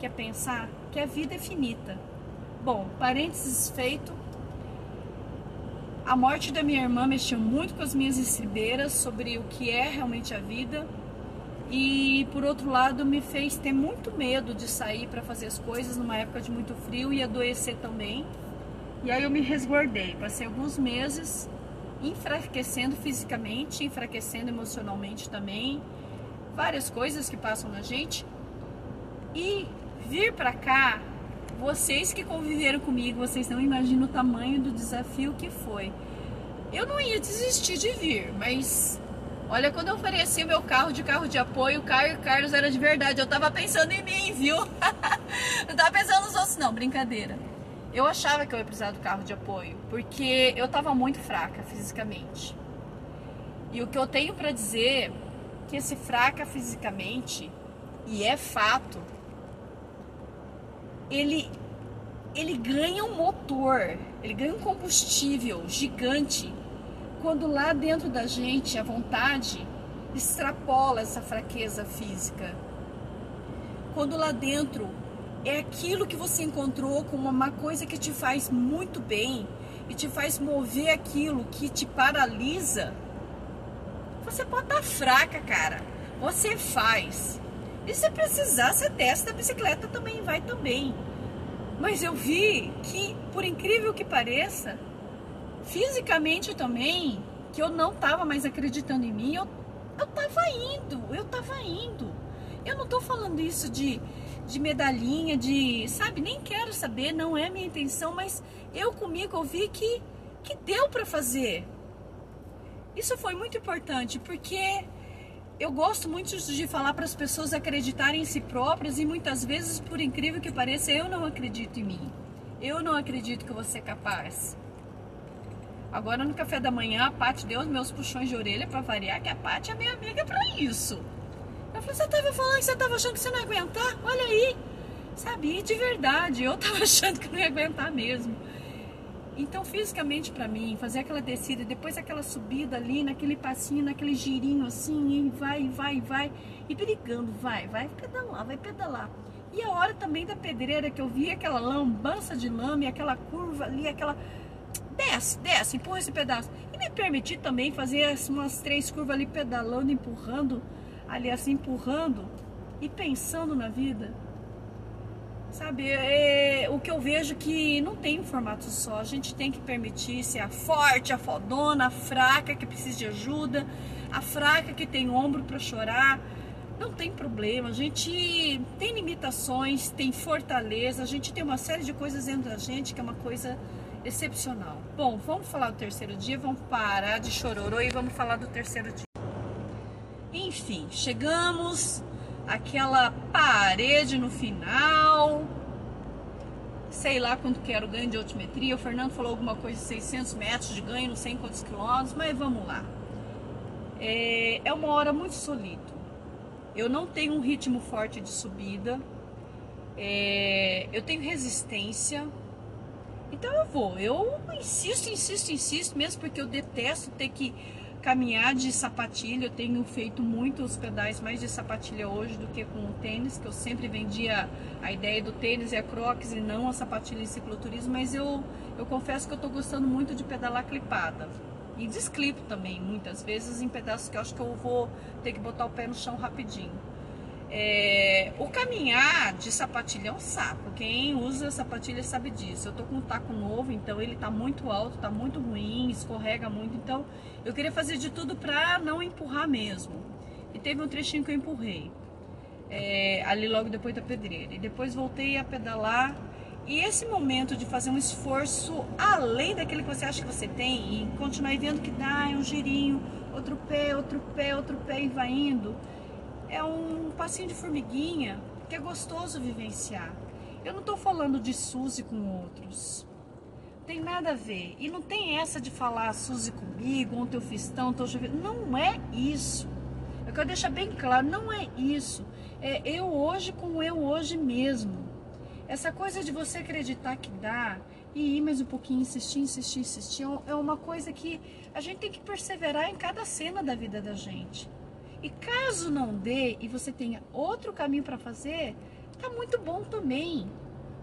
que é pensar que a vida é finita. Bom, parênteses feito. A morte da minha irmã mexeu muito com as minhas estribeiras sobre o que é realmente a vida. E por outro lado, me fez ter muito medo de sair para fazer as coisas numa época de muito frio e adoecer também. E aí eu me resguardei. Passei alguns meses enfraquecendo fisicamente, enfraquecendo emocionalmente também, várias coisas que passam na gente. E vir para cá, vocês que conviveram comigo, vocês não imaginam o tamanho do desafio que foi. Eu não ia desistir de vir, mas olha, quando eu ofereci meu carro de carro de apoio, o Caio Carlos era de verdade. Eu tava pensando em mim, viu? não tava pensando nos outros, não, brincadeira. Eu achava que eu ia precisar do carro de apoio, porque eu estava muito fraca fisicamente. E o que eu tenho para dizer que esse fraca fisicamente, e é fato, ele ele ganha um motor, ele ganha um combustível gigante quando lá dentro da gente a vontade extrapola essa fraqueza física. Quando lá dentro é aquilo que você encontrou como uma coisa que te faz muito bem e te faz mover aquilo que te paralisa. Você pode estar fraca, cara. Você faz. E se precisar, você testa a bicicleta também, vai também. Mas eu vi que, por incrível que pareça, fisicamente também, que eu não estava mais acreditando em mim, eu, eu tava indo, eu tava indo. Eu não tô falando isso de, de medalhinha, de, sabe, nem quero saber, não é minha intenção, mas eu comigo eu vi que, que deu para fazer. Isso foi muito importante, porque eu gosto muito de falar para as pessoas acreditarem em si próprias e muitas vezes, por incrível que pareça, eu não acredito em mim. Eu não acredito que vou ser capaz. Agora no café da manhã, a Paty deu os meus puxões de orelha para variar, que a Paty é minha amiga para isso. Eu falei, você tava falando que você tava achando que você não ia aguentar? Olha aí. Sabe, de verdade, eu tava achando que não ia aguentar mesmo. Então, fisicamente para mim, fazer aquela descida, depois aquela subida ali, naquele passinho, naquele girinho assim, e vai, vai, vai, e brigando, vai, vai pedalar, vai pedalar. E a hora também da pedreira que eu vi aquela lambança de lama e aquela curva ali, aquela. Desce, desce, empurra esse pedaço. E me permitir também fazer umas três curvas ali pedalando, empurrando, ali assim, empurrando e pensando na vida. Sabe, é, o que eu vejo que não tem um formato só. A gente tem que permitir ser a forte, a fodona, a fraca que precisa de ajuda, a fraca que tem ombro para chorar. Não tem problema. A gente tem limitações, tem fortaleza, a gente tem uma série de coisas dentro da gente que é uma coisa excepcional. Bom, vamos falar do terceiro dia, vamos parar de chororô e vamos falar do terceiro dia. Enfim, chegamos aquela parede no final. Sei lá quanto que era o ganho de altimetria. O Fernando falou alguma coisa de 600 metros de ganho, não sei quantos quilômetros, mas vamos lá. É, é uma hora muito solito. Eu não tenho um ritmo forte de subida. É, eu tenho resistência. Então eu vou. Eu insisto, insisto, insisto, mesmo porque eu detesto ter que caminhar de sapatilha, eu tenho feito muitos pedais mais de sapatilha hoje do que com o tênis, que eu sempre vendia a ideia do tênis e a crocs e não a sapatilha em cicloturismo, mas eu, eu confesso que eu estou gostando muito de pedalar clipada. E desclipo também, muitas vezes, em pedaços que eu acho que eu vou ter que botar o pé no chão rapidinho. É, o caminhar de sapatilha é um saco. Quem usa sapatilha sabe disso. Eu tô com um taco novo, então ele tá muito alto, tá muito ruim, escorrega muito. Então eu queria fazer de tudo pra não empurrar mesmo. E teve um trechinho que eu empurrei. É, ali logo depois da pedreira. E depois voltei a pedalar. E esse momento de fazer um esforço além daquele que você acha que você tem e continuar vendo que dá, é um girinho, outro pé, outro pé, outro pé e vai indo é um passinho de formiguinha que é gostoso vivenciar. Eu não estou falando de Suzy com outros. Tem nada a ver. E não tem essa de falar Suzy comigo, ontem eu fiz tanto, hoje eu Não é isso. Eu quero deixar bem claro, não é isso. É eu hoje com eu hoje mesmo. Essa coisa de você acreditar que dá e ir mais um pouquinho, insistir, insistir, insistir, é uma coisa que a gente tem que perseverar em cada cena da vida da gente. E caso não dê e você tenha outro caminho para fazer, tá muito bom também.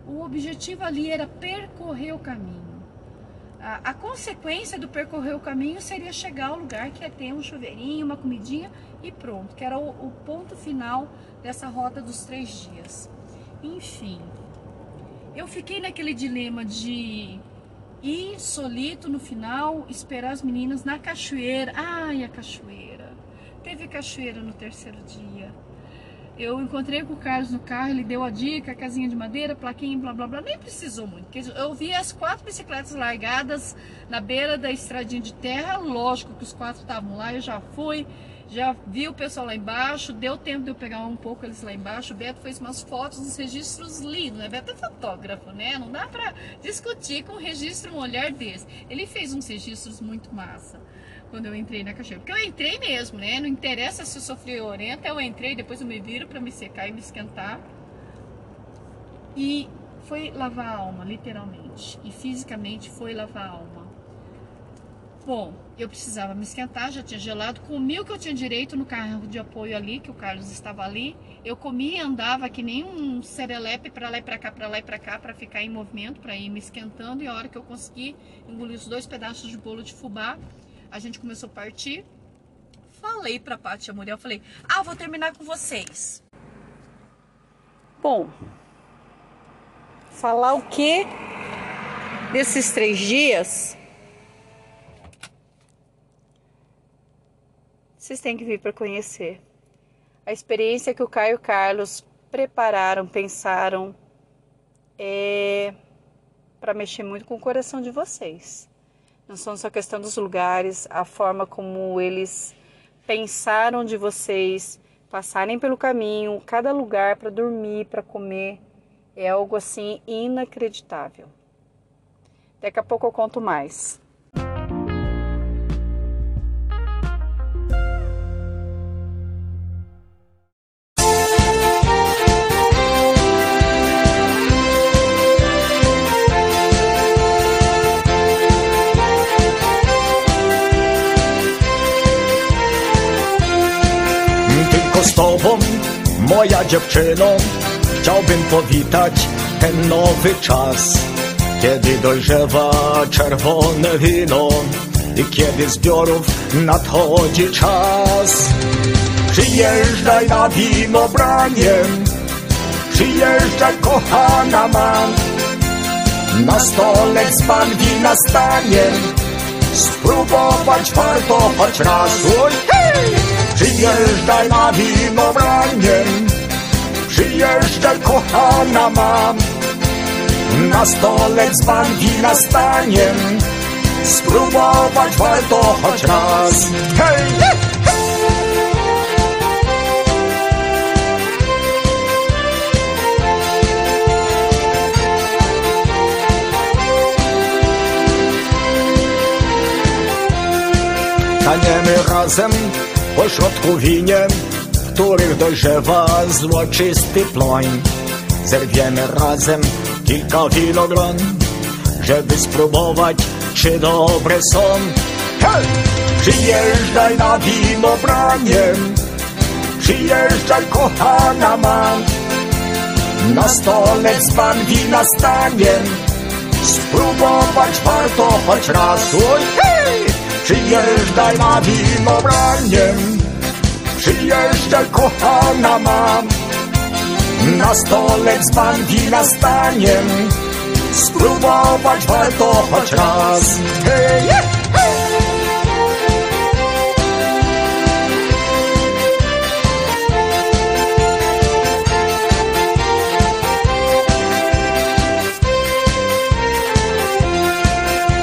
O objetivo ali era percorrer o caminho. A, a, consequência do percorrer o caminho seria chegar ao lugar que é ter um chuveirinho, uma comidinha e pronto, que era o, o ponto final dessa rota dos três dias. Enfim, eu fiquei naquele dilema de ir solito no final, esperar as meninas na cachoeira. Ai, a cachoeira teve cachoeira no terceiro dia. Eu encontrei com o Carlos no carro, ele deu a dica, casinha de madeira, plaquinha, blá blá blá, nem precisou muito. Eu vi as quatro bicicletas largadas na beira da estradinha de terra, lógico que os quatro estavam lá, eu já fui, já vi o pessoal lá embaixo, deu tempo de eu pegar um pouco eles lá embaixo. O Beto fez umas fotos, uns registros lindos, né? Beto é fotógrafo, né? Não dá pra discutir com um registro um olhar desse. Ele fez uns registros muito massa quando eu entrei na cachoeira. Porque eu entrei mesmo, né? Não interessa se eu sofri orenta, eu entrei, depois eu me viro para me secar e me esquentar. E foi lavar a alma, literalmente. E fisicamente foi lavar a alma. Bom, eu precisava me esquentar, já tinha gelado. Comi o que eu tinha direito no carro de apoio ali, que o Carlos estava ali. Eu comia e andava que nem um serelepe para lá e para cá, para lá e para cá, para ficar em movimento, para ir me esquentando. E a hora que eu consegui engolir os dois pedaços de bolo de fubá, a gente começou a partir. Falei pra Paty Muriel, falei, ah, vou terminar com vocês. Bom, Falar o que desses três dias? Vocês têm que vir para conhecer. A experiência que o Caio e o Carlos prepararam, pensaram, é para mexer muito com o coração de vocês. Não são só questão dos lugares, a forma como eles pensaram de vocês passarem pelo caminho, cada lugar para dormir, para comer, é algo assim inacreditável. Daqui a pouco eu conto mais. Moja dziewczyno Chciałbym powitać ten nowy czas Kiedy dojrzewa czerwone wino I kiedy zbiorów nadchodzi czas. Przyjeżdżaj na wino braniem Przyjeżdżaj kochana mam Na stole dzban wina stanie Spróbować warto choć raz. Oj, hej! Przyjeżdżaj na wino braniem Przyjeżdżaj kochana mam. Na stole dzban wina stanie. Spróbować warto choć raz. Hej! Staniemy razem po środku winien, w których dojrzewa złoczysty ploń. Zerwiemy razem kilka winogron, żeby spróbować, czy dobre są. Hej! Przyjeżdżaj na wino braniem, przyjeżdżaj kochana mam. Na stole dzban wina stanie, spróbować warto choć raz. Oj, hej! Przyjeżdżaj na wino braniem Przyjeżdżaj kochana mam. Na stole dzban wina stanie Spróbować warto choć raz. Hej!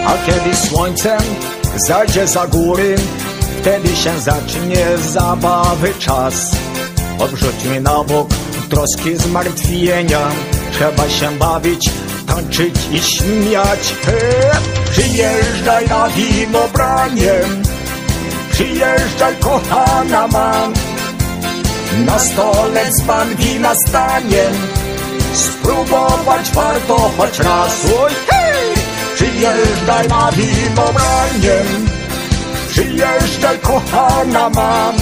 A kiedy słońcem zajdzie za góry, wtedy się zacznie zabawy czas. Odrzućmy na bok troski zmartwienia, trzeba się bawić, tańczyć i śmiać. He! Przyjeżdżaj na wino braniem, przyjeżdżaj kochana mam. Na stole dzban wina stanie, spróbować warto choć raz. Oj, hej! Przyjeżdżaj na wino braniem Przyjeżdżaj kochana mam.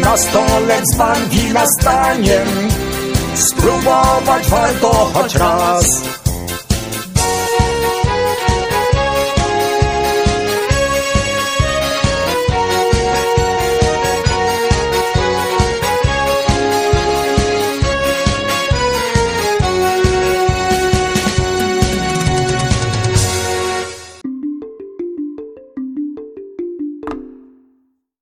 Na stole dzban wina stanie Spróbować warto choć raz